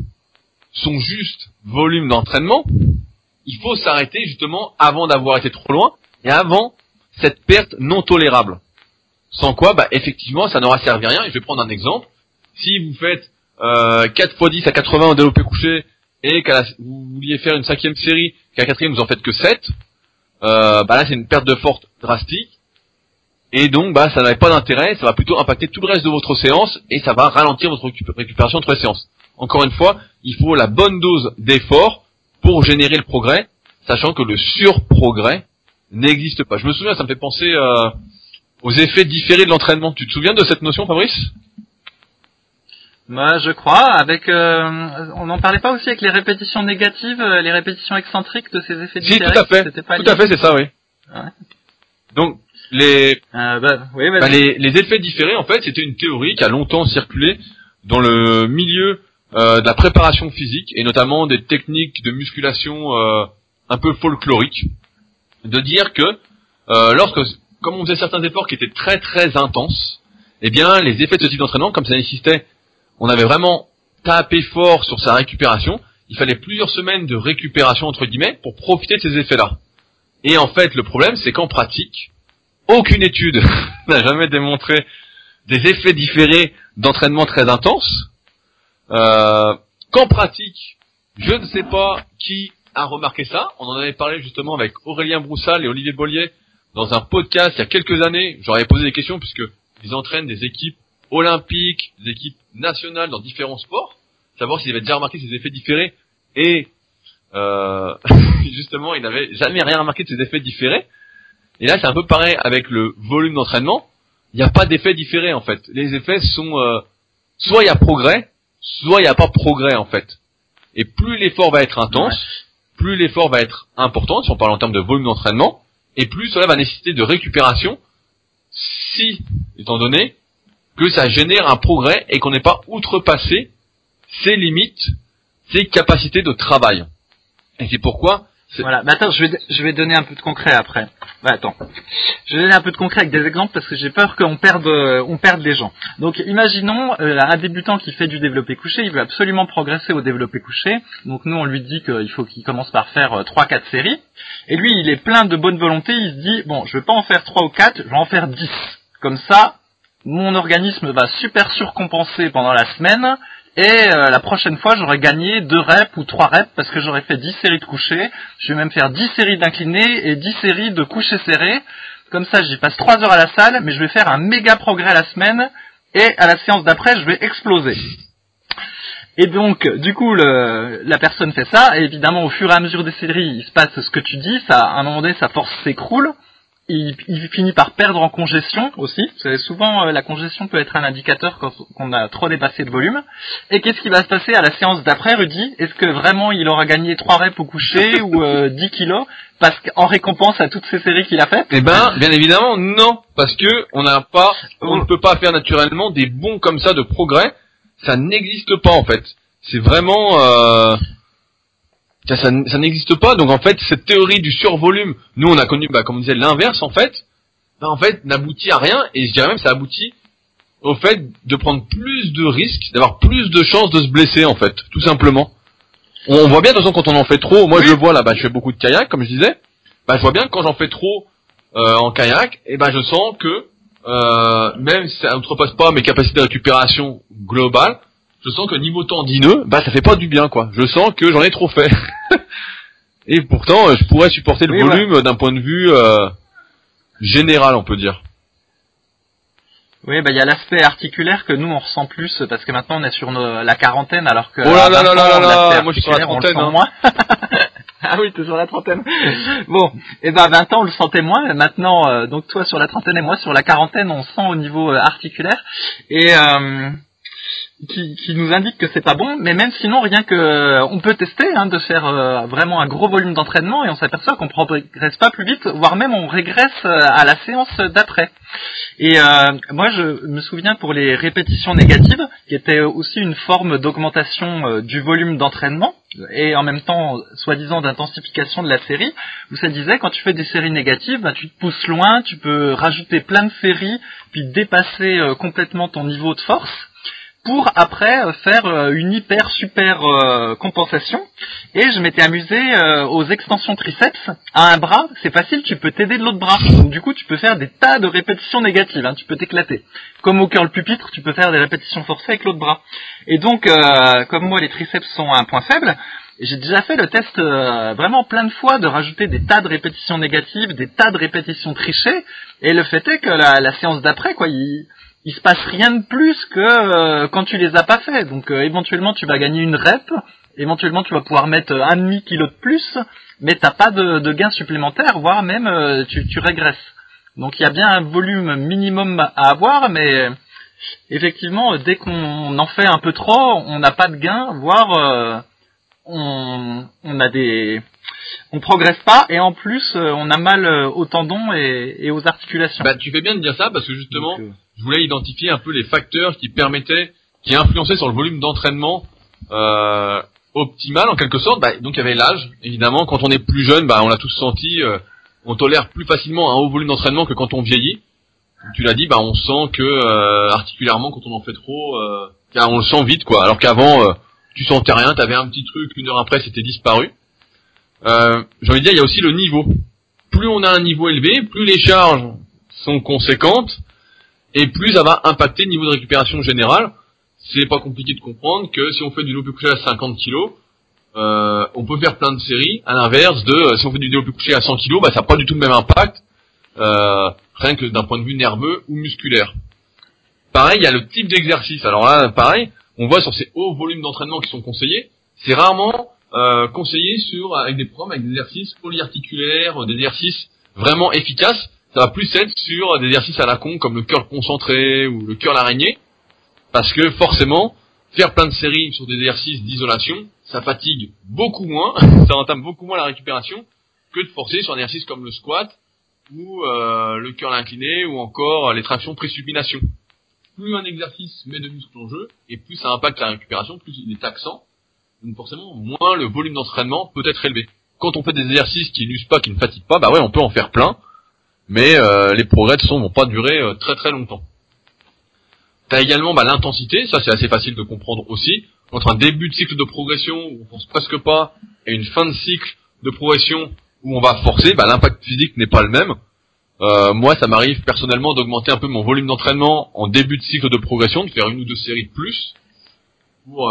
son juste volume d'entraînement, il faut s'arrêter justement avant d'avoir été trop loin et avant cette perte non tolérable. Sans quoi, bah, effectivement, ça n'aura servi à rien. Et je vais prendre un exemple. Si vous faites euh, 4 x 10 à 80 en développé couché et que vous vouliez faire une cinquième série, qu'à la quatrième vous en faites que 7, euh, bah là c'est une perte de force drastique. Et donc bah ça n'avait pas d'intérêt, ça va plutôt impacter tout le reste de votre séance et ça va ralentir votre récupération entre les séances. Encore une fois, il faut la bonne dose d'effort pour générer le progrès, sachant que le surprogrès n'existe pas. Je me souviens, ça me fait penser euh, aux effets différés de l'entraînement. Tu te souviens de cette notion, Fabrice?
Moi, je crois. Avec, euh, on n'en parlait pas aussi avec les répétitions négatives, euh, les répétitions excentriques de ces effets différés.
Si, tout à fait. tout à fait, c'est ça, oui. Donc les,
bah, oui,
bah, les, les effets différés, en fait, c'était une théorie qui a longtemps circulé dans le milieu euh, de la préparation physique et notamment des techniques de musculation euh, un peu folkloriques, de dire que euh, lorsque, comme on faisait certains efforts qui étaient très très intenses, eh bien les effets de ce type d'entraînement, comme ça nécessitait, on avait vraiment tapé fort sur sa récupération, il fallait plusieurs semaines de récupération entre guillemets pour profiter de ces effets-là. Et en fait, le problème, c'est qu'en pratique, aucune étude n'a jamais démontré des effets différés d'entraînement très intenses, euh, Qu'en pratique, je ne sais pas qui a remarqué ça. On en avait parlé justement avec Aurélien Broussal et Olivier Bollier dans un podcast il y a quelques années. J'aurais posé des questions puisque ils entraînent des équipes olympiques, des équipes nationales dans différents sports, savoir s'ils avaient déjà remarqué ces effets différés. Et euh, justement, ils n'avaient jamais rien remarqué de ces effets différés. Et là, c'est un peu pareil avec le volume d'entraînement. Il n'y a pas d'effet différé en fait. Les effets sont euh, soit il y a progrès, soit il n'y a pas progrès en fait. Et plus l'effort va être intense, plus l'effort va être important, si on parle en termes de volume d'entraînement, et plus cela va nécessiter de récupération, si, étant donné que ça génère un progrès et qu'on n'est pas outrepassé ses limites, ses capacités de travail. Et c'est pourquoi
voilà. Mais attends, je vais, je vais donner un peu de concret après. Bah, attends. Je vais donner un peu de concret avec des exemples parce que j'ai peur qu'on perde, euh, on perde les gens. Donc, imaginons euh, un débutant qui fait du développé couché, il veut absolument progresser au développé couché. Donc, nous, on lui dit qu'il faut qu'il commence par faire euh, trois, 4 séries. Et lui, il est plein de bonne volonté. Il se dit, bon, je vais pas en faire 3 ou 4, je vais en faire 10. Comme ça, mon organisme va super surcompenser pendant la semaine et euh, la prochaine fois, j'aurais gagné 2 reps ou 3 reps parce que j'aurais fait 10 séries de couchés. Je vais même faire 10 séries d'inclinés et 10 séries de couchés serrés. Comme ça, j'y passe 3 heures à la salle, mais je vais faire un méga progrès la semaine. Et à la séance d'après, je vais exploser. Et donc, du coup, le, la personne fait ça, et évidemment, au fur et à mesure des séries, il se passe ce que tu dis, ça, à un moment donné, sa force s'écroule, il, finit par perdre en congestion aussi. Vous savez, souvent euh, la congestion peut être un indicateur quand on a trop dépassé de volume. Et qu'est-ce qui va se passer à la séance d'après, Rudy? Est-ce que vraiment il aura gagné 3 reps au coucher ou 10 euh, kilos? Parce qu'en récompense à toutes ces séries qu'il a faites?
Eh ben, bien évidemment, non, parce que on n'a pas, on ne peut pas faire naturellement des bons comme ça de progrès. Ça n'existe pas en fait. C'est vraiment. Euh ça, ça, n'existe pas. Donc en fait, cette théorie du survolume, nous on a connu, bah, comme on disait, l'inverse en fait, bah, en fait, n'aboutit à rien. Et je dirais même, ça aboutit au fait de prendre plus de risques, d'avoir plus de chances de se blesser en fait, tout simplement. On, voit bien de toute façon quand on en fait trop. Moi je le vois là, bah, je fais beaucoup de kayak, comme je disais. Bah, je vois bien que quand j'en fais trop euh, en kayak, et ben je sens que euh, même si ça outrepasse pas mes capacités de récupération globales, je sens que niveau tendineux, bah ça fait pas du bien quoi. Je sens que j'en ai trop fait. Et pourtant, euh, je pourrais supporter le volume d'un point de vue euh, général, on peut dire.
Oui, bah il y a l'aspect articulaire que nous on ressent plus parce que maintenant on est sur la quarantaine alors que
oh là là là là là, moi je suis sur la trentaine. Hein. Moins.
ah oui, toujours la trentaine. Bon, et eh ben 20 ans on le sentait moins. Maintenant, euh, donc toi sur la trentaine et moi sur la quarantaine, on sent au niveau euh, articulaire. Et euh, qui, qui, nous indique que c'est pas bon, mais même sinon rien que euh, on peut tester hein, de faire euh, vraiment un gros volume d'entraînement et on s'aperçoit qu'on progresse pas plus vite, voire même on régresse euh, à la séance d'après. Et moi je me souviens pour les répétitions négatives, qui était aussi une forme d'augmentation du volume d'entraînement et en même temps soi-disant d'intensification de la série, où ça disait quand tu fais des séries négatives, bah, tu te pousses loin, tu peux rajouter plein de séries, puis dépasser complètement ton niveau de force pour après euh, faire euh, une hyper super euh, compensation. Et je m'étais amusé aux extensions triceps à un bras. C'est facile, tu peux t'aider de l'autre bras. Donc du coup, tu peux faire des tas de répétitions négatives. Hein, tu peux t'éclater. Comme au curl pupitre, tu peux faire des répétitions forcées avec l'autre bras. Et donc, comme moi, les triceps sont un point faible. J'ai déjà fait le test vraiment plein de fois de rajouter des tas de répétitions négatives, des tas de répétitions trichées. Et le fait est que la, la séance d'après, quoi, il, il se passe rien de plus que euh, quand tu les as pas fait. Donc euh, éventuellement tu vas gagner une rep, éventuellement tu vas pouvoir mettre un demi kilo de plus, mais t'as pas de, de gain supplémentaire, voire même euh, tu, tu régresses. Donc il y a bien un volume minimum à avoir, mais effectivement dès qu'on en fait un peu trop, on n'a pas de gain, voire on, on a des on progresse pas et en plus on a mal aux tendons et, et aux articulations.
Bah tu fais bien de dire ça parce que justement je voulais identifier un peu les facteurs qui permettaient, qui influençaient sur le volume d'entraînement euh, optimal en quelque sorte. Bah, donc il y avait l'âge, évidemment. Quand on est plus jeune, bah, on l'a tous senti, euh, on tolère plus facilement un haut volume d'entraînement que quand on vieillit. tu l'as dit, bah, on sent que euh, quand on en fait trop, euh, on le sent vite, quoi. Alors qu'avant, euh, tu sentais rien, tu avais un petit truc, une heure après, c'était disparu. Euh, J'ai envie de dire, il y a aussi le niveau. Plus on a un niveau élevé, plus les charges sont conséquentes, et plus ça va impacter le niveau de récupération général. C'est pas compliqué de comprendre que si on fait du développé couché à 50 kg, euh, on peut faire plein de séries. À l'inverse de euh, si on fait du développé couché à 100 kg, bah, ça n'a pas du tout le même impact, euh, rien que d'un point de vue nerveux ou musculaire. Pareil, il y a le type d'exercice. Alors là, pareil, on voit sur ces hauts volumes d'entraînement qui sont conseillés, c'est rarement euh, conseillé sur avec des programmes avec des exercices polyarticulaires, des exercices vraiment efficaces ça va plus être sur des exercices à la con comme le cœur concentré ou le cœur l'araignée, parce que forcément, faire plein de séries sur des exercices d'isolation, ça fatigue beaucoup moins, ça entame beaucoup moins la récupération que de forcer sur un exercice comme le squat ou euh, le cœur incliné ou encore les tractions pré-supination. Plus un exercice met de muscles en jeu et plus ça impacte la récupération, plus il est taxant, donc forcément moins le volume d'entraînement peut être élevé. Quand on fait des exercices qui n'usent pas, qui ne fatiguent pas, bah ouais, on peut en faire plein, mais euh, les progrès de son vont pas durer euh, très très longtemps. T'as également bah, l'intensité, ça c'est assez facile de comprendre aussi. Entre un début de cycle de progression où on force presque pas et une fin de cycle de progression où on va forcer, bah, l'impact physique n'est pas le même. Euh, moi, ça m'arrive personnellement d'augmenter un peu mon volume d'entraînement en début de cycle de progression, de faire une ou deux séries de plus pour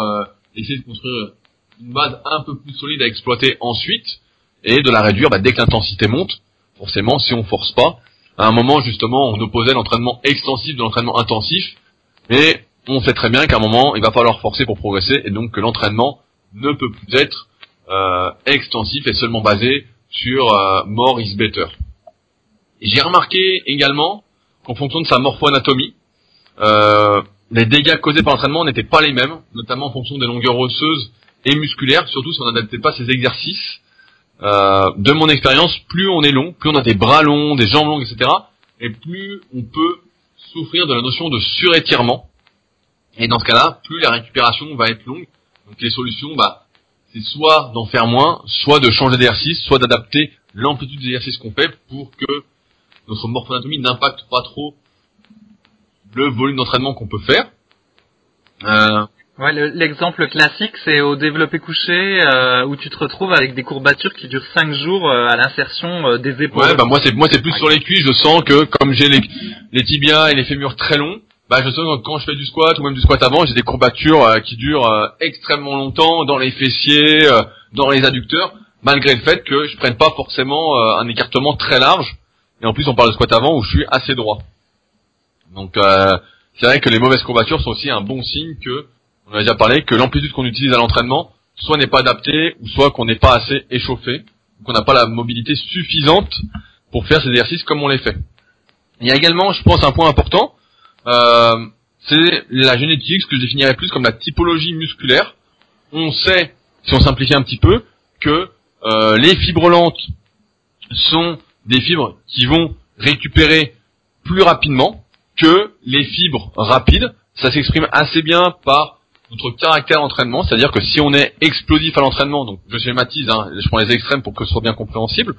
essayer de construire une base un peu plus solide à exploiter ensuite et de la réduire bah, dès que l'intensité monte forcément, si on force pas, à un moment justement, on opposait l'entraînement extensif de l'entraînement intensif, et on sait très bien qu'à un moment, il va falloir forcer pour progresser, et donc que l'entraînement ne peut plus être euh, extensif et seulement basé sur euh, more is better. J'ai remarqué également qu'en fonction de sa morpho-anatomie, euh, les dégâts causés par l'entraînement n'étaient pas les mêmes, notamment en fonction des longueurs osseuses et musculaires, surtout si on n'adaptait pas ces exercices euh, de mon expérience, plus on est long, plus on a des bras longs, des jambes longues, etc., et plus on peut souffrir de la notion de surétirement. Et dans ce cas-là, plus la récupération va être longue. Donc les solutions, bah, c'est soit d'en faire moins, soit de changer d'exercice, soit d'adapter l'amplitude des exercices qu'on fait pour que notre morphoanatomie n'impacte pas trop le volume d'entraînement qu'on peut faire.
Euh, Ouais, l'exemple classique, c'est au développé couché euh, où tu te retrouves avec des courbatures qui durent 5 jours euh, à l'insertion euh, des épaules.
Ouais, bah moi c'est moi c'est plus sur les cuisses, je sens que comme j'ai les, les tibias et les fémurs très longs, bah je sens que quand je fais du squat ou même du squat avant, j'ai des courbatures qui durent extrêmement longtemps dans les fessiers, dans les adducteurs. malgré le fait que je prenne pas forcément euh, un écartement très large. Et en plus, on parle de squat avant où je suis assez droit. Donc, euh, c'est vrai que les mauvaises courbatures sont aussi un bon signe que, on a déjà parlé, que l'amplitude qu'on utilise à l'entraînement soit n'est pas adaptée, ou soit qu'on n'est pas assez échauffé, qu'on n'a pas la mobilité suffisante pour faire ces exercices comme on les fait. Il y a également, je pense, un point important, euh, c'est la génétique, ce que je définirais plus comme la typologie musculaire. On sait, si on simplifie un petit peu, que euh, les fibres lentes sont des fibres qui vont récupérer plus rapidement que les fibres rapides. Ça s'exprime assez bien par notre caractère d'entraînement, c'est-à-dire que si on est explosif à l'entraînement, donc je schématise, hein, je prends les extrêmes pour que ce soit bien compréhensible,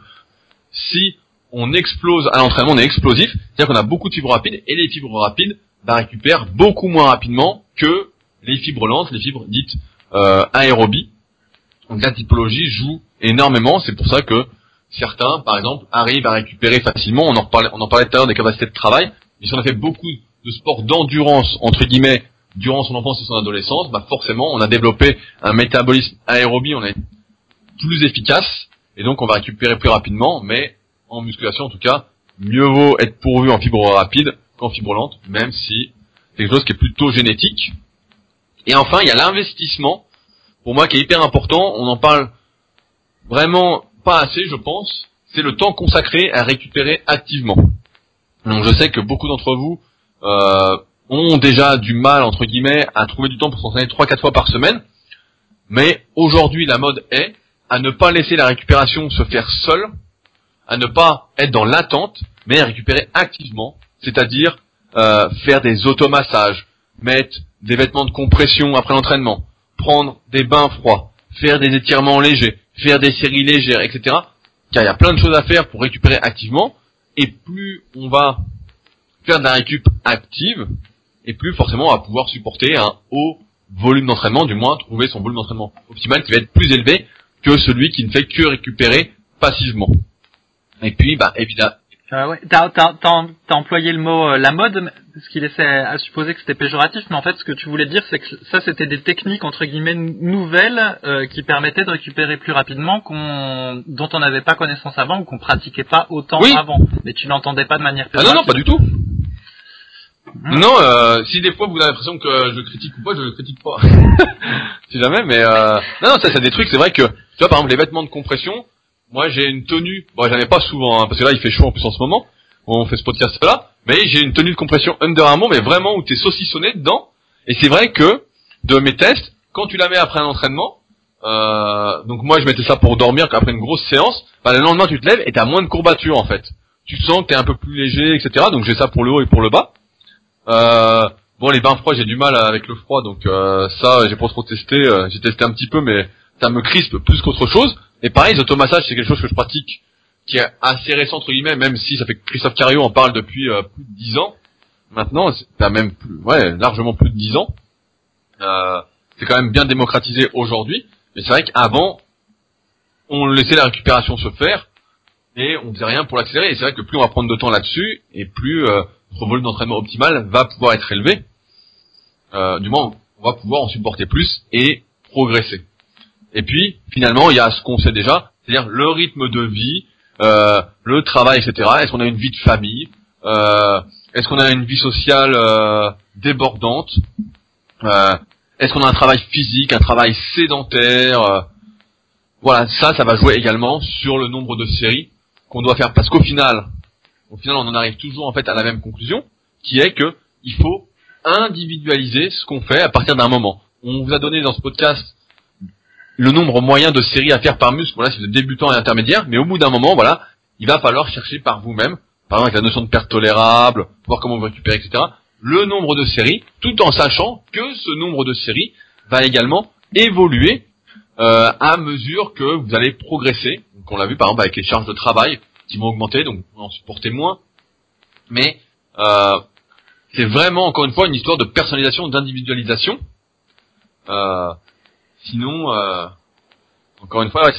si on explose à l'entraînement, on est explosif, c'est-à-dire qu'on a beaucoup de fibres rapides, et les fibres rapides bah, récupèrent beaucoup moins rapidement que les fibres lentes, les fibres dites euh, aérobies. Donc la typologie joue énormément, c'est pour ça que certains, par exemple, arrivent à récupérer facilement, on en, parlait, on en parlait tout à l'heure des capacités de travail, mais si on a fait beaucoup de sports d'endurance, entre guillemets, durant son enfance et son adolescence, bah forcément, on a développé un métabolisme aérobie, on est plus efficace, et donc on va récupérer plus rapidement, mais en musculation en tout cas, mieux vaut être pourvu en fibres rapides qu'en fibres lentes, même si c'est quelque chose qui est plutôt génétique. Et enfin, il y a l'investissement, pour moi qui est hyper important, on en parle vraiment pas assez, je pense, c'est le temps consacré à récupérer activement. Donc je sais que beaucoup d'entre vous euh, ont déjà du mal, entre guillemets, à trouver du temps pour s'entraîner 3-4 fois par semaine, mais aujourd'hui la mode est à ne pas laisser la récupération se faire seule, à ne pas être dans l'attente, mais à récupérer activement, c'est-à-dire euh, faire des automassages, mettre des vêtements de compression après l'entraînement, prendre des bains froids, faire des étirements légers, faire des séries légères, etc. Car il y a plein de choses à faire pour récupérer activement, et plus on va faire de la récup active, et plus forcément va pouvoir supporter un haut volume d'entraînement, du moins trouver son volume d'entraînement optimal qui va être plus élevé que celui qui ne fait que récupérer passivement. Et puis, bah, évidemment.
Euh, ouais. T'as, t'as, t'as, t'as employé le mot euh, la mode, ce qui laissait à supposer que c'était péjoratif, mais en fait, ce que tu voulais dire, c'est que ça, c'était des techniques entre guillemets nouvelles euh, qui permettaient de récupérer plus rapidement, qu'on, dont on n'avait pas connaissance avant ou qu'on pratiquait pas autant
Oui.
avant. Mais tu l'entendais pas de manière
Ah non,
péjorative.
non, pas du tout. Non, euh, si des fois vous avez l'impression que je critique ou pas, je ne critique pas. si jamais, mais euh, non, non, ça c'est des trucs. C'est vrai que tu vois par exemple les vêtements de compression. Moi j'ai une tenue. Bon, j'en ai pas souvent hein, parce que là il fait chaud en plus en ce moment. On fait ce podcast là, mais j'ai une tenue de compression Under Armour, mais vraiment où t'es saucissonné dedans. Et c'est vrai que de mes tests, quand tu la mets après un entraînement, euh, donc moi je mettais ça pour dormir après une grosse séance. Bah, le lendemain tu te lèves et t'as moins de courbatures en fait. Tu sens que t'es un peu plus léger, etc. Donc j'ai ça pour le haut et pour le bas. Euh, bon, les bains froids, j'ai du mal avec le froid, donc euh, ça, j'ai pas trop testé. euh, j'ai testé un petit peu, mais ça me crispe plus qu'autre chose. Et pareil, les automassages, c'est quelque chose que je pratique, qui est assez récent entre guillemets, même si ça fait que Christophe Cario en parle depuis euh, plus de 10 ans. Maintenant, c'est pas même plus, ouais, largement plus de 10 ans. Euh, c'est quand même bien démocratisé aujourd'hui, mais c'est vrai qu'avant, on laissait la récupération se faire et on faisait rien pour l'accélérer. Et c'est vrai que plus on va prendre de temps là-dessus, et plus euh, notre volume d'entraînement optimal va pouvoir être élevé. Euh, du moins, on va pouvoir en supporter plus et progresser. Et puis, finalement, il y a ce qu'on sait déjà, c'est-à-dire le rythme de vie, euh, le travail, etc. Est-ce qu'on a une vie de famille? Euh, Est-ce qu'on a une vie sociale euh, débordante? Euh, Est-ce qu'on a un travail physique, un travail sédentaire? Euh, Voilà, ça, ça va jouer également sur le nombre de séries qu'on doit faire, parce qu'au final, au final, on en arrive toujours en fait à la même conclusion, qui est que il faut individualiser ce qu'on fait à partir d'un moment. On vous a donné dans ce podcast le nombre moyen de séries à faire par muscle, voilà, c'est de débutant et intermédiaire, mais au bout d'un moment, voilà, il va falloir chercher par vous-même, par exemple avec la notion de perte tolérable, voir comment vous récupérer, etc., le nombre de séries, tout en sachant que ce nombre de séries va également évoluer euh, à mesure que vous allez progresser. Donc on l'a vu par exemple avec les charges de travail qui vont augmenter, donc vous en supportez moins. Mais euh, c'est vraiment encore une fois une histoire de personnalisation, d'individualisation. Euh, sinon, euh, encore une fois, ouais,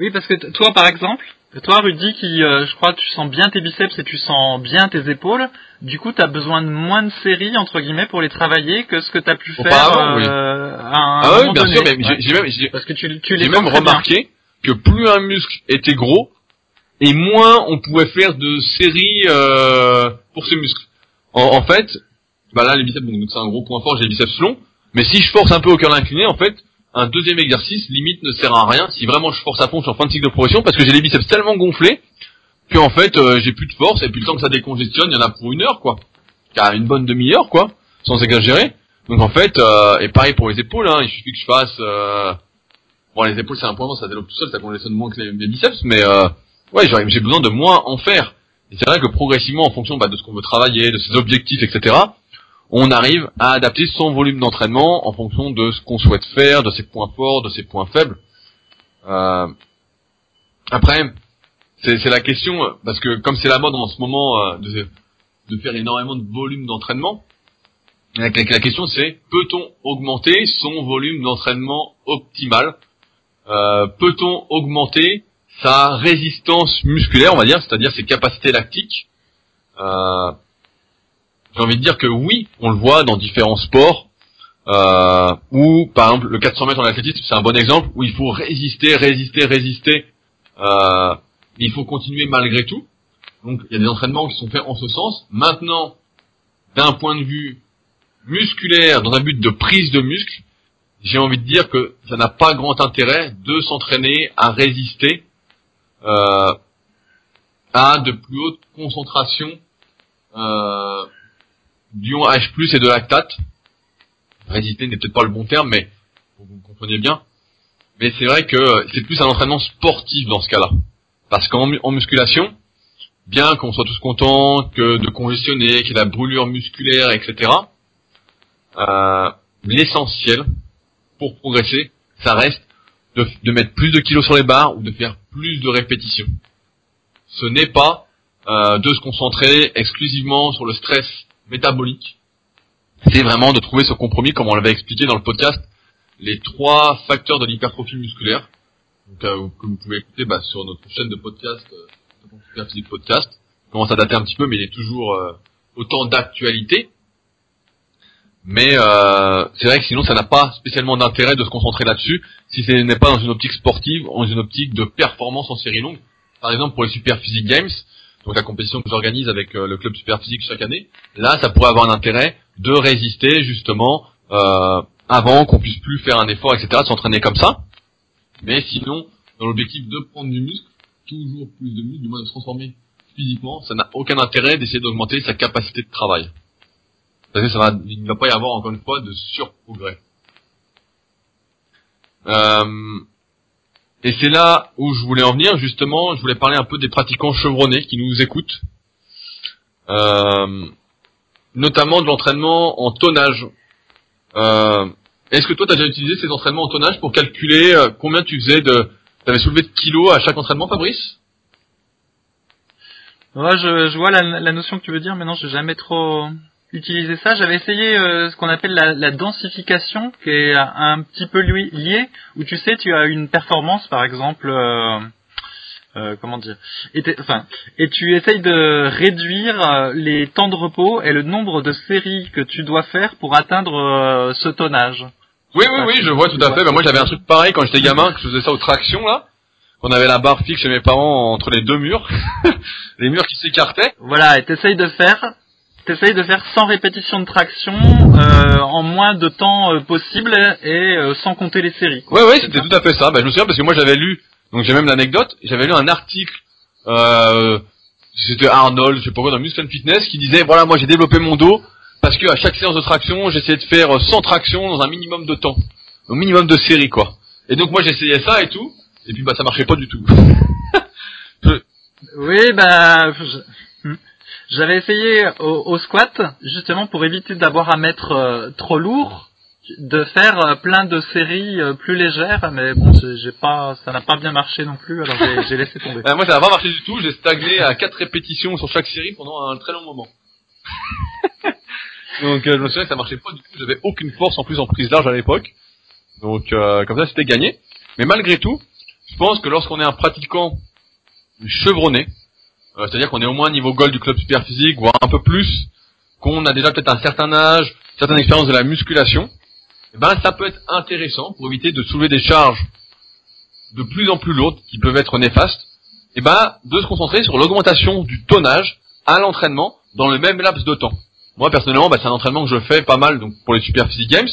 Oui, parce que toi, par exemple, toi, Rudy, qui, euh, je crois, tu sens bien tes biceps et tu sens bien tes épaules, du coup, tu as besoin de moins de séries, entre guillemets, pour les travailler que ce que tu as pu faire
Auparavant, oui.
euh, à un
ah oui,
moment
bien
donné.
sûr, mais
Ouais.
j'ai même,
Parce que tu, tu les
j'ai même
très bien.
remarqué que plus un muscle était gros, et moins on pouvait faire de séries euh, pour ce muscle. En, fait, bah là les biceps, donc c'est un gros point fort, j'ai les biceps longs, mais si je force un peu au cœur incliné, en fait, un deuxième exercice limite ne sert à rien si vraiment je force à fond sur fin de cycle de progression parce que j'ai les biceps tellement gonflés que en fait euh, j'ai plus de force et puis le temps que ça décongestionne, il y en a pour une heure quoi. Car une bonne demi-heure quoi, sans exagérer. Donc en fait, euh, et pareil pour les épaules, hein, il suffit que je fasse euh... bon les épaules c'est un point ça développe tout seul, ça congestionne moins que les, biceps, mais euh... ouais j'ai besoin de moins en faire. Et c'est vrai que progressivement en fonction bah, de ce qu'on veut travailler, de ses objectifs, etc on arrive à adapter son volume d'entraînement en fonction de ce qu'on souhaite faire, de ses points forts, de ses points faibles. Euh, après, c'est la question, parce que comme c'est la mode en ce moment euh, de, faire énormément de volume d'entraînement, la, la question c'est peut-on augmenter son volume d'entraînement optimal? Euh, Peut-on augmenter sa résistance musculaire, on va dire, c'est-à-dire ses capacités lactiques euh, j'ai envie de dire que oui, on le voit dans différents sports, euh, où par exemple le 400 mètres en athlétisme, c'est un bon exemple, où il faut résister, résister, résister, euh, il faut continuer malgré tout. Donc il y a des entraînements qui sont faits en ce sens. Maintenant, d'un point de vue musculaire, dans un but de prise de muscle, j'ai envie de dire que ça n'a pas grand intérêt de s'entraîner à résister euh, à de plus hautes concentrations euh, d'ion H+, et de lactate. Résister n'est peut-être pas le bon terme, mais vous comprenez bien. Mais c'est vrai que c'est plus un entraînement sportif dans ce cas-là. Parce qu'en musculation, bien qu'on soit tous contents que de congestionner, qu'il y ait la brûlure musculaire, etc., euh, l'essentiel pour progresser, ça reste de, de, mettre plus de kilos sur les barres ou de faire plus de répétitions. Ce n'est pas euh, de se concentrer exclusivement sur le stress métabolique, c'est vraiment de trouver ce compromis, comme on l'avait expliqué dans le podcast, les trois facteurs de l'hypertrophie musculaire, donc, euh, que vous pouvez écouter bah, sur notre chaîne de podcast, euh, Physique Podcast. Il commence à dater un petit peu, mais il est toujours euh, autant d'actualité. Mais euh, c'est vrai que sinon, ça n'a pas spécialement d'intérêt de se concentrer là-dessus, si ce n'est pas dans une optique sportive, dans une optique de performance en série longue. Par exemple, pour les Super Physique Games, donc la compétition que j'organise avec euh, le club super physique chaque année, là ça pourrait avoir un intérêt de résister justement euh, avant qu'on puisse plus faire un effort, etc., s'entraîner comme ça. Mais sinon, dans l'objectif de prendre du muscle, toujours plus de muscle, du moins de se transformer physiquement, ça n'a aucun intérêt d'essayer d'augmenter sa capacité de travail. Parce que ça va, il ne va pas y avoir encore une fois de surprogrès. Euh, et c'est là où je voulais en venir, justement, je voulais parler un peu des pratiquants chevronnés qui nous écoutent. Euh, notamment de l'entraînement en tonnage. Euh, Est-ce que toi, tu as déjà utilisé ces entraînements en tonnage pour calculer euh, combien tu faisais de... Tu avais soulevé de kilos à chaque entraînement, Fabrice?
Ouais, je, je vois la, la, notion que tu veux dire, mais non, j'ai jamais trop utiliser ça. J'avais essayé euh, ce qu'on appelle la, densification, qui est un petit peu lié, où tu sais, tu as une performance, par exemple, euh, euh, comment dire, et, enfin, et tu essayes de réduire les temps de repos et le nombre de séries que tu dois faire pour atteindre ce tonnage.
Oui, oui, oui, je vois tout à fait. Bah, moi, j'avais un truc pareil quand j'étais gamin, que je faisais ça aux tractions, là. On avait la barre fixe chez mes parents entre les deux murs, les murs qui s'écartaient.
Voilà, et t'essayes de faire t'essayes de faire 100 répétitions de traction euh, en moins de temps euh, possible et euh, sans compter les séries.
Ouais ouais, c'était tout à fait ça. Bah, je me souviens parce que moi j'avais lu, donc j'ai même l'anecdote, j'avais lu un article, euh, c'était Arnold, je sais pas quoi, dans Muscle Fitness, qui disait voilà moi j'ai développé mon dos parce que à chaque séance de traction j'essayais de faire 100 tractions dans un minimum de temps, au minimum de séries quoi. Et donc moi j'essayais ça et tout, et puis bah ça marchait pas du tout.
Oui bah j'avais essayé au, squat, justement pour éviter d'avoir à mettre euh, trop lourd, de faire euh, plein de séries euh, plus légères, mais bon, j'ai pas, ça n'a pas bien marché non plus, alors j'ai laissé tomber.
moi, ça n'a pas marché du tout. J'ai stagné à quatre répétitions sur chaque série pendant un très long moment. Donc, je me souviens que ça marchait pas du tout. J'avais aucune force en plus en prise large à l'époque. Donc, comme ça, c'était gagné. Mais malgré tout, je pense que lorsqu'on est un pratiquant chevronné, euh, c'est-à-dire qu'on est au moins niveau gold du club super physique, voire un peu plus, qu'on a déjà peut-être un certain âge, certaine expérience de la musculation, eh ben ça peut être intéressant pour éviter de soulever des charges de plus en plus lourdes, qui peuvent être néfastes, et ben de se concentrer sur l'augmentation du tonnage à l'entraînement dans le même laps de temps. Moi personnellement, bah, c'est un entraînement que je fais pas mal donc pour les Super Physique Games,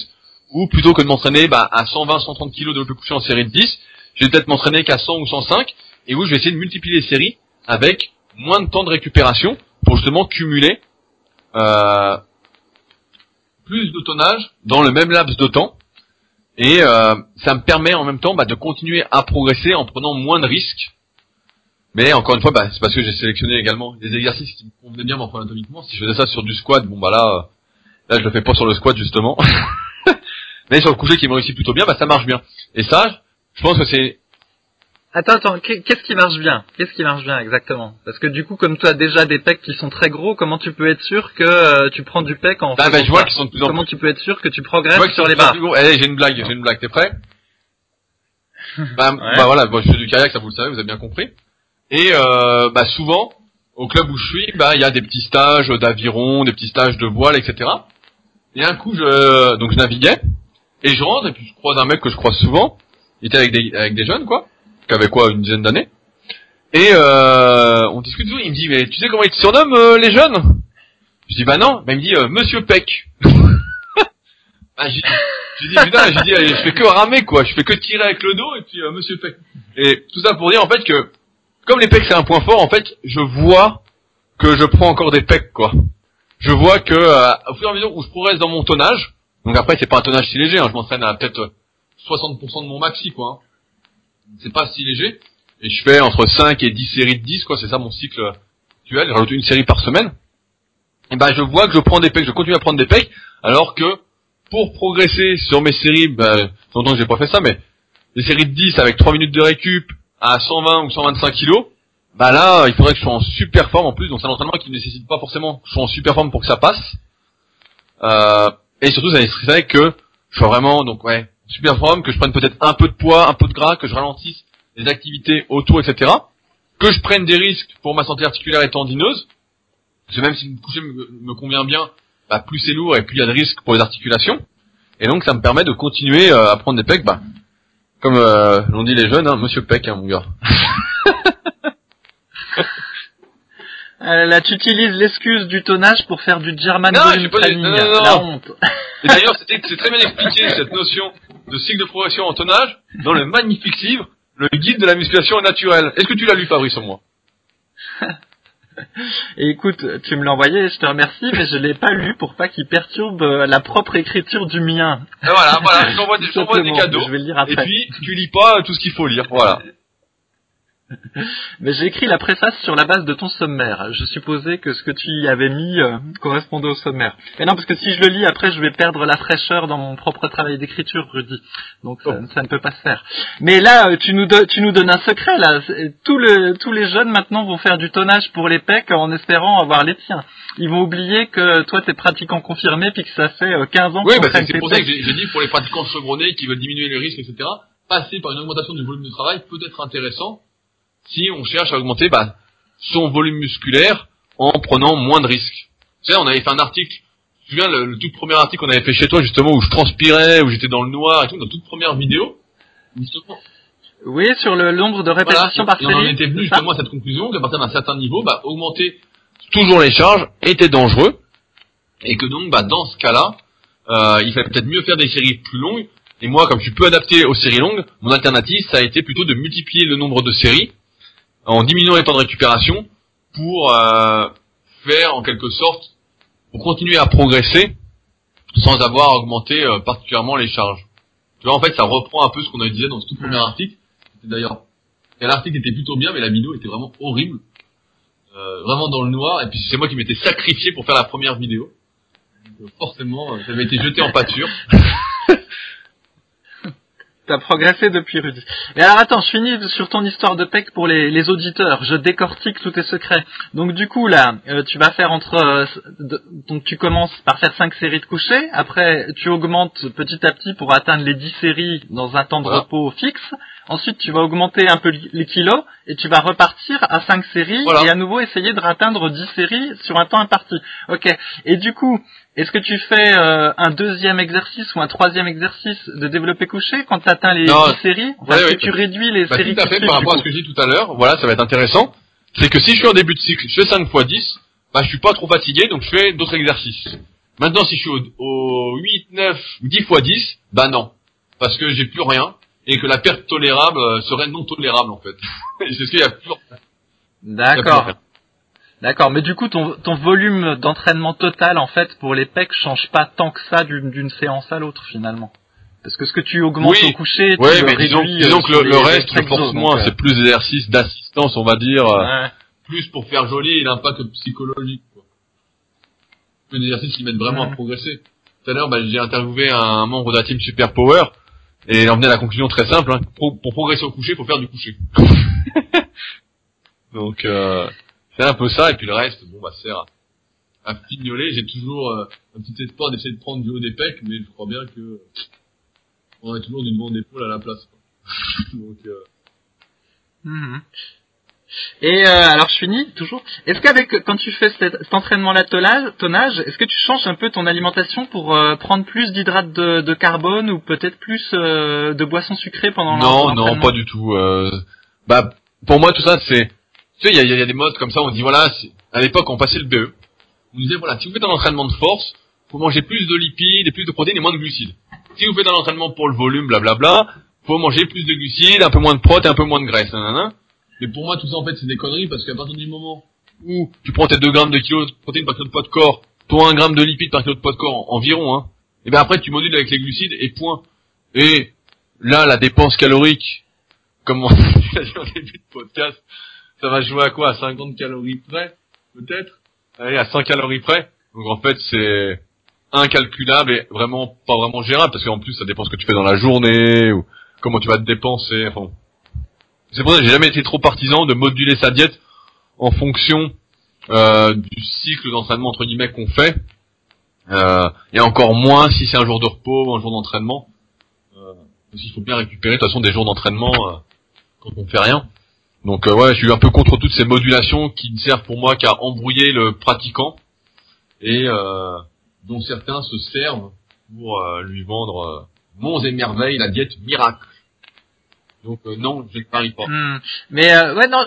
ou plutôt que de m'entraîner bah, à 120-130 kg de couché en série de 10, je vais peut-être m'entraîner qu'à 100 ou 105, et où je vais essayer de multiplier les séries avec moins de temps de récupération pour justement cumuler euh, plus de tonnage dans le même laps de temps. Et euh, ça me permet en même temps bah, de continuer à progresser en prenant moins de risques mais encore une fois, bah, c'est parce que j'ai sélectionné également des exercices qui me convenaient bien morphologiquement. Si je faisais ça sur du squat, bon bah là, euh, là je le fais pas sur le squat justement. Mais sur le coucher qui me réussit plutôt bien, bah ça marche bien. Et ça, je pense que c'est...
Attends, attends, qu'est-ce qui marche bien? Qu'est-ce qui marche bien exactement? Parce que du coup, comme tu as déjà des pecs qui sont très gros, comment tu peux être sûr que euh, tu prends du pec en
bah, bah, je vois qu'ils sont de plus en
Comment tu peux être sûr que tu progresses sur les barres?
Eh, j'ai une blague, j'ai une blague. T'es prêt? Bah, bah, voilà, moi je fais du kayak, ça vous le savez, vous avez bien compris. Et euh, bah, souvent, au club où je suis, bah il y a des petits stages d'aviron, des petits stages de voile, etc. Et un coup, je donc je naviguais et je rentre et puis je croise un mec que je croise souvent. Il était avec des avec des jeunes quoi, qui quoi une dizaine d'années. Et euh, on discute tout. Il me dit mais tu sais comment ils te surnomment euh, les jeunes? Je dis bah non. Bah, il me dit euh, Monsieur Peck. ah, j'ai dit putain, j'ai dit je fais que ramer quoi, je fais que tirer avec le dos et puis Monsieur Peck. Et tout ça pour dire en fait que comme les pecs c'est un point fort, en fait, je vois que je prends encore des pecs, quoi. Je vois que euh, au fur et à mesure où je progresse dans mon tonnage, donc après c'est pas un tonnage si léger, hein, je m'entraîne à peut-être 60% de mon maxi, quoi. Hein. C'est pas si léger. Et je fais entre 5 et 10 séries de 10, quoi, c'est ça mon cycle actuel, je rajoute une série par semaine. Et ben je vois que je prends des pecs, je continue à prendre des pecs, alors que pour progresser sur mes séries, ben, longtemps que j'ai pas fait ça, mais les séries de 10 avec 3 minutes de récup, à 120 ou 125 kilos, bah là, il faudrait que je sois en super forme en plus. Donc c'est un entraînement qui ne nécessite pas forcément que je sois en super forme pour que ça passe. Euh, et surtout, ça nécessiterait que je sois vraiment donc ouais super forme, que je prenne peut-être un peu de poids, un peu de gras, que je ralentisse les activités autour, etc. Que je prenne des risques pour ma santé articulaire et tendineuse. Parce que même si le coucher me, convient bien, bah, plus c'est lourd et plus il y a de risques pour les articulations. Et donc ça me permet de continuer euh, à prendre des pecs bah, comme euh, l'ont dit les jeunes, hein, Monsieur Peck, hein, mon gars.
Euh, là, tu utilises l'excuse du tonnage pour faire du German
non, volume
training.
Non, non, non, La honte. Et d'ailleurs, c'est très bien expliqué cette notion de cycle de progression en tonnage dans le magnifique livre, le guide de la musculation naturelle. Est-ce que tu l'as lu, Fabrice, au moins
Et écoute, tu me l'as envoyé, je te remercie, mais je l'ai pas lu pour pas qu'il perturbe euh, la propre écriture du mien.
Et voilà, voilà, je t'envoie des, des cadeaux.
Je vais le lire après.
Et puis, tu lis pas tout ce qu'il faut lire, voilà.
Mais j'ai écrit la préface sur la base de ton sommaire. Je supposais que ce que tu y avais mis euh, correspondait au sommaire. Et non, parce que si je le lis, après, je vais perdre la fraîcheur dans mon propre travail d'écriture, Rudy. Donc ça, oh. ne peut pas se faire. Mais là, euh, tu nous, tu nous donnes un secret, là. Tous, le, tous les jeunes, maintenant, vont faire du tonnage pour les pecs en espérant avoir les tiens. Ils vont oublier que toi, t'es pratiquant confirmé, puis que ça fait 15 euh, ans
que Oui, bah c'est pour ça que j'ai dit, pour les pratiquants chevronnés qui veulent diminuer les risques, etc., passer par une augmentation du volume de travail peut être intéressant si on cherche à augmenter bah, son volume musculaire en prenant moins de risques. Tu sais, on avait fait un article, tu te souviens le, tout premier article qu'on avait fait chez toi justement où je transpirais, où j'étais dans le noir et tout, dans toute première vidéo.
Oui, sur le nombre de répétitions par série.
on en était venu justement à cette conclusion qu'à partir d'un certain niveau, bah, augmenter toujours les charges était dangereux et que donc bah, dans ce cas-là, euh, il fallait peut-être mieux faire des séries plus longues. Et moi, comme je suis peu adapté aux séries longues, mon alternative, ça a été plutôt de multiplier le nombre de séries en diminuant les temps de récupération pour euh, faire en quelque sorte, pour continuer à progresser sans avoir augmenté euh, particulièrement les charges. Tu vois, en fait, ça reprend un peu ce qu'on avait dit dans ce tout premier article. D'ailleurs, l'article était plutôt bien, mais la vidéo était vraiment horrible. Euh, vraiment dans le noir, et puis c'est moi qui m'étais sacrifié pour faire la première vidéo. Donc, forcément, ça avait été jeté en pâture.
T'as progressé depuis Rudy. Et alors attends, je finis sur ton histoire de PEC pour les, auditeurs. Je décortique tous tes secrets. Donc du coup là, euh, tu vas faire entre euh, donc tu commences par faire 5 séries de coucher, après tu augmentes petit à petit pour atteindre les 10 séries dans un temps de repos fixe. Ensuite, tu vas augmenter un peu les kilos et tu vas repartir à 5 séries et à nouveau essayer de atteindre 10 séries sur un temps imparti. OK. Et du coup, est-ce que tu fais euh, un deuxième exercice ou un troisième exercice de développé couché quand tu atteins les
Non.
10 séries Enfin,
Ouais,
que tu réduis les
Bah,
séries
tout à fait,
suivent,
par rapport à ce que j'ai dit tout à l'heure, voilà, ça va être intéressant. C'est que si je suis en début de cycle, je fais 5 x 10, bah, je suis pas trop fatigué, donc je fais d'autres exercices. Maintenant, si je suis au, au 8, 9 ou 10 x 10, bah non. Parce que j'ai plus rien, et que la perte tolérable euh, serait non tolérable, en fait. C'est ce qu'il y a plus
D'accord. D'accord, mais du coup ton, ton volume d'entraînement total en fait pour les pecs change pas tant que ça d'une d'une séance à l'autre finalement. Parce que ce que tu augmentes
Oui.
au coucher, tu
Ouais,
le
mais disons, disons
euh,
que le, reste, je
donc,
moins,
euh,
c'est plus d'exercices d'assistance, on va dire, euh,
ouais.
plus pour faire joli et l'impact psychologique, quoi. Des exercices qui m'aident vraiment à progresser. Tout à l'heure, bah, j'ai interviewé un membre de la team Super Power, et il en venait à la conclusion très simple, hein, pour, pour progresser au coucher, faut faire du coucher. Donc, euh, c'est un peu ça, et puis le reste, bon, bah, sert à, à pignoler. J'ai toujours euh, un petit espoir d'essayer de prendre du haut des pecs, mais je crois bien que on a toujours du devant d'épaule à la place. Quoi. Donc, euh,
Mhm. Et euh, alors je finis toujours. Est-ce qu'avec quand tu fais cet, cet entraînement-là tonnage, est-ce que tu changes un peu ton alimentation pour euh, prendre plus d'hydrates de, de carbone ou peut-être plus euh, de boissons sucrées pendant
Non, non, pas du tout. Euh, bah, pour moi, tout ça, c'est, tu sais, il y a, y a des modes comme ça. On dit voilà, à l'époque, on passait le BE. On disait voilà, si vous faites un entraînement de force, faut manger plus de lipides, et plus de protéines et moins de glucides. Si vous faites un entraînement pour le volume, blablabla, faut manger plus de glucides, un peu moins de protes et un peu moins de graisse. nanana. Mais pour moi, tout ça, en fait, c'est des conneries parce qu'à partir du moment où tu prends tes 2 grammes de kilo de protéines par kilo de poids de corps, toi 1 gramme de lipides par kilo de poids de corps en- environ, hein, et bien après, tu modules avec les glucides et point. Et là, la dépense calorique, comme on dit au début de podcast, ça va jouer à quoi À 50 calories près, peut-être? Allez, à 100 calories près. Donc en fait, c'est incalculable et vraiment pas vraiment gérable parce qu'en plus, ça dépend ce que tu fais dans la journée ou comment tu vas te dépenser. Enfin, c'est pour ça que j'ai jamais été trop partisan de moduler sa diète en fonction euh, du cycle d'entraînement entre guillemets qu'on fait. Euh, et encore moins si c'est un jour de repos ou un jour d'entraînement. Euh, qu'il faut bien récupérer de toute façon des jours d'entraînement euh, quand on fait rien. Donc euh, ouais, je suis un peu contre toutes ces modulations qui ne servent pour moi qu'à embrouiller le pratiquant et euh, dont certains se servent pour euh, lui vendre euh, monts et merveilles, la diète miracle. Donc euh, non, je ne parie pas.
Hmm. Mais ouais non,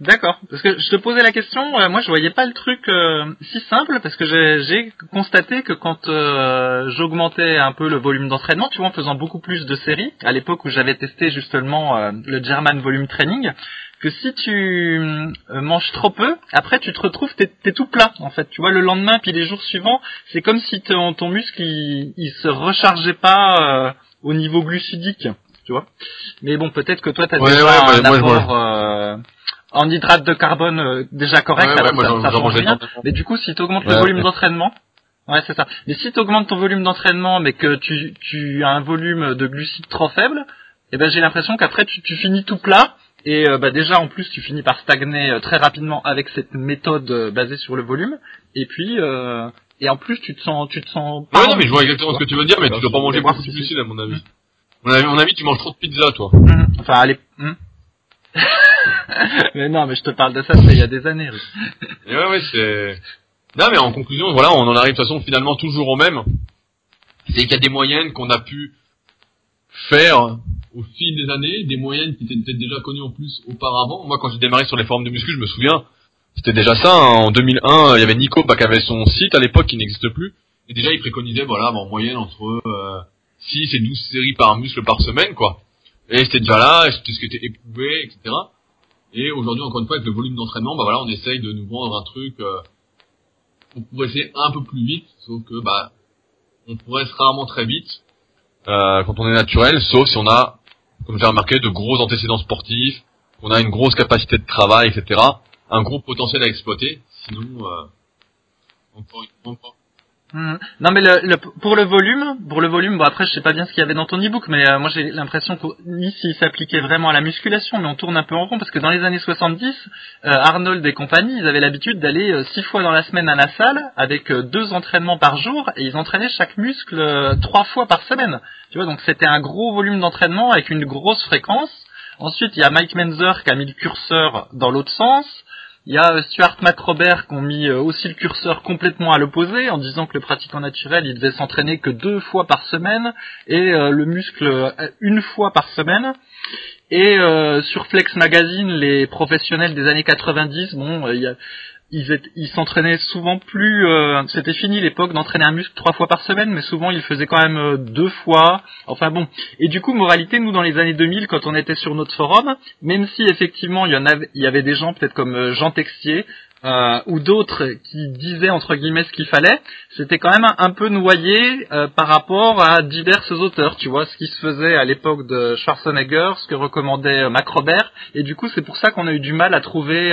d'accord. Parce que je te posais la question, euh, moi je voyais pas le truc euh, si simple parce que j'ai constaté que quand euh, j'augmentais un peu le volume d'entraînement, tu vois, en faisant beaucoup plus de séries, à l'époque où j'avais testé justement euh, le German Volume Training, que si tu euh, manges trop peu, après tu te retrouves t'es tout plat en fait. Tu vois le lendemain puis les jours suivants, c'est comme si ton, ton muscle il, il se rechargeait pas euh, au niveau glucidique, tu vois. Mais bon, peut-être que toi t'as
Ouais,
déjà
ouais,
un
moi,
en hydrate de carbone euh, déjà correct,
Ouais,
alors ça, change rien. Mais du coup, si tu augmentes
Ouais,
le volume d'entraînement, ouais, c'est ça. Mais si tu augmentes ton volume d'entraînement, mais que tu, tu as un volume de glucides trop faible, eh ben j'ai l'impression qu'après tu, tu finis tout plat. Et euh, bah, déjà en plus tu finis par stagner euh, très rapidement avec cette méthode basée sur le volume. Et puis et en plus tu te sens tu te sens pas
Ouais, non, mais je vois exactement ce que tu veux dire, mais tu dois pas manger beaucoup de glucides à mon avis. Mon avis, mon avis, tu manges trop de pizza, toi.
Mhm. Enfin, allez. hmm. mais non, mais je te parle de ça, c'est il y a des années.
Ouais, ouais, c'est... Non, mais en conclusion, voilà, on en arrive de toute façon finalement toujours au même. C'est qu'il y a des moyennes qu'on a pu faire au fil des années, des moyennes qui étaient peut-être déjà connues en plus auparavant. Moi, quand j'ai démarré sur les forums de muscu, je me souviens, c'était déjà ça. hein. En 2001, il y avait Nico bah, qui avait son site à l'époque qui n'existe plus. Et déjà, il préconisait, voilà, en moyenne entre euh, 6 et 12 séries par muscle par semaine, quoi. Et c'était déjà là, et ce qui était éprouvé, etc. Et aujourd'hui, encore une fois, avec le volume d'entraînement, bah voilà, on essaye de nous vendre un truc euh, pour progresser un peu plus vite, sauf que bah on progresse rarement très vite euh, quand on est naturel, sauf si on a, comme j'ai remarqué, de gros antécédents sportifs, qu'on a une grosse capacité de travail, etc. Un gros potentiel à exploiter. Sinon, euh, encore-
Mhm. Non, mais le, le- pour le volume, pour le volume, bon après je sais pas bien ce qu'il y avait dans ton e-book, mais euh, moi j'ai l'impression qu'ici il s'appliquait vraiment à la musculation, mais on tourne un peu en rond parce que dans les années 70, euh, Arnold et compagnie, ils avaient l'habitude d'aller euh, six fois dans la semaine à la salle avec euh, deux entraînements par jour et ils entraînaient chaque muscle trois fois par semaine. Tu vois, donc c'était un gros volume d'entraînement avec une grosse fréquence. Ensuite, il y a Mike Menzer qui a mis le curseur dans l'autre sens. Il y a Stuart McRobert qui ont mis aussi le curseur complètement à l'opposé en disant que le pratiquant naturel il devait s'entraîner que deux fois par semaine et le muscle une fois par semaine. Et sur Flex Magazine, les professionnels des années 90, bon, il y a ils s'entraînaient souvent plus. Euh, c'était fini l'époque d'entraîner un muscle trois fois par semaine, mais souvent ils faisaient quand même euh, deux fois. Enfin bon. Et du coup, moralité, nous dans les années 2000, quand on était sur notre forum, même si effectivement il y en avait, il y avait des gens peut-être comme euh, Jean Texier. ou d'autres qui disaient entre guillemets ce qu'il fallait, c'était quand même un, peu noyé par rapport à diverses auteurs, tu vois, ce qui se faisait à l'époque de Schwarzenegger, ce que recommandait Mac Robert, et du coup c'est pour ça qu'on a eu du mal à trouver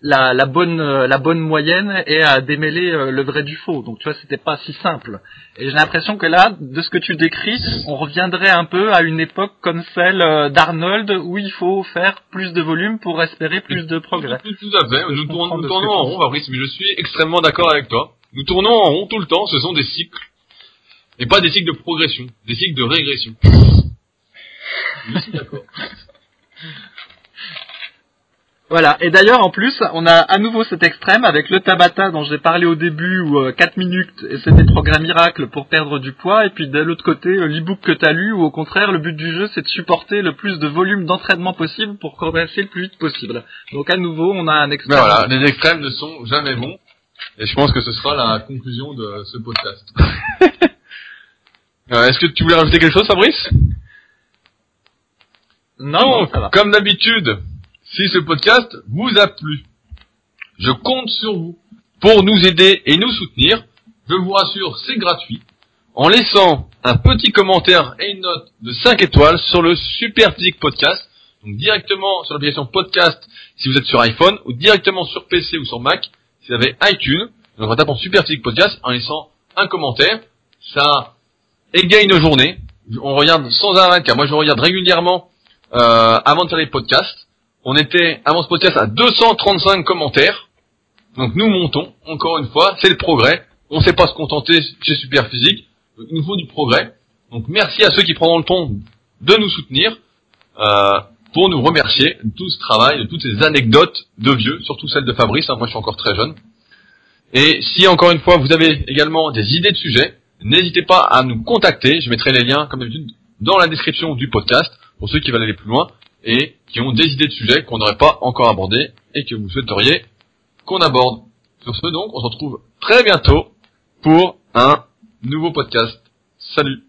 la, la, bonne euh, la bonne moyenne et à démêler euh, le vrai du faux. Donc tu vois, c'était pas si simple. Et j'ai l'impression que là, de ce que tu décris, on reviendrait un peu à une époque comme celle euh, d'Arnold où il faut faire plus de volume pour espérer plus de progrès.
Tout, à fait. Nous, tournons, nous tournons en rond, Fabrice, mais je suis extrêmement d'accord avec toi. Nous tournons en rond tout le temps. Ce sont des cycles et pas des cycles de progression, des cycles de régression. Je suis d'accord.
Voilà. Et d'ailleurs, en plus, on a à nouveau cet extrême avec le Tabata dont j'ai parlé au début, où euh, 4 minutes, et c'était programme miracle pour perdre du poids. Et puis de l'autre côté, euh, l'e-book que tu as lu, où au contraire, le but du jeu, c'est de supporter le plus de volume d'entraînement possible pour progresser le plus vite possible. Donc à nouveau, on a un extrême.
voilà, les extrêmes ne sont jamais bons. Et je pense que ce sera la conclusion de ce podcast. Euh, est-ce que tu voulais rajouter quelque chose, Fabrice?
Non, ça va.
comme d'habitude, si ce podcast vous a plu. Je compte sur vous pour nous aider et nous soutenir. Je vous rassure, c'est gratuit. En laissant un petit commentaire et une note de 5 étoiles sur le Super Podcast. Donc directement sur l'application podcast si vous êtes sur iPhone ou directement sur PC ou sur Mac si vous avez iTunes. Donc en tapant Super Physique Podcast en laissant un commentaire. Ça égaye nos journées. On regarde sans arrêt car moi je regarde régulièrement euh, avant de faire les podcasts on était avant ce podcast à 235 commentaires. Donc nous montons, encore une fois, c'est le progrès. On ne sait pas se contenter chez Superphysique. Il nous faut du progrès. Donc merci à ceux qui prendront le temps de nous soutenir euh, pour nous remercier de tout ce travail, de toutes ces anecdotes de vieux, surtout celles de Fabrice. Hein, moi je suis encore très jeune. Et si encore une fois vous avez également des idées de sujets, n'hésitez pas à nous contacter. Je mettrai les liens comme d'habitude dans la description du podcast pour ceux qui veulent aller plus loin et qui ont des idées de sujets qu'on n'aurait pas encore abordés et que vous souhaiteriez qu'on aborde. Sur ce donc, on se retrouve très bientôt pour un nouveau podcast. Salut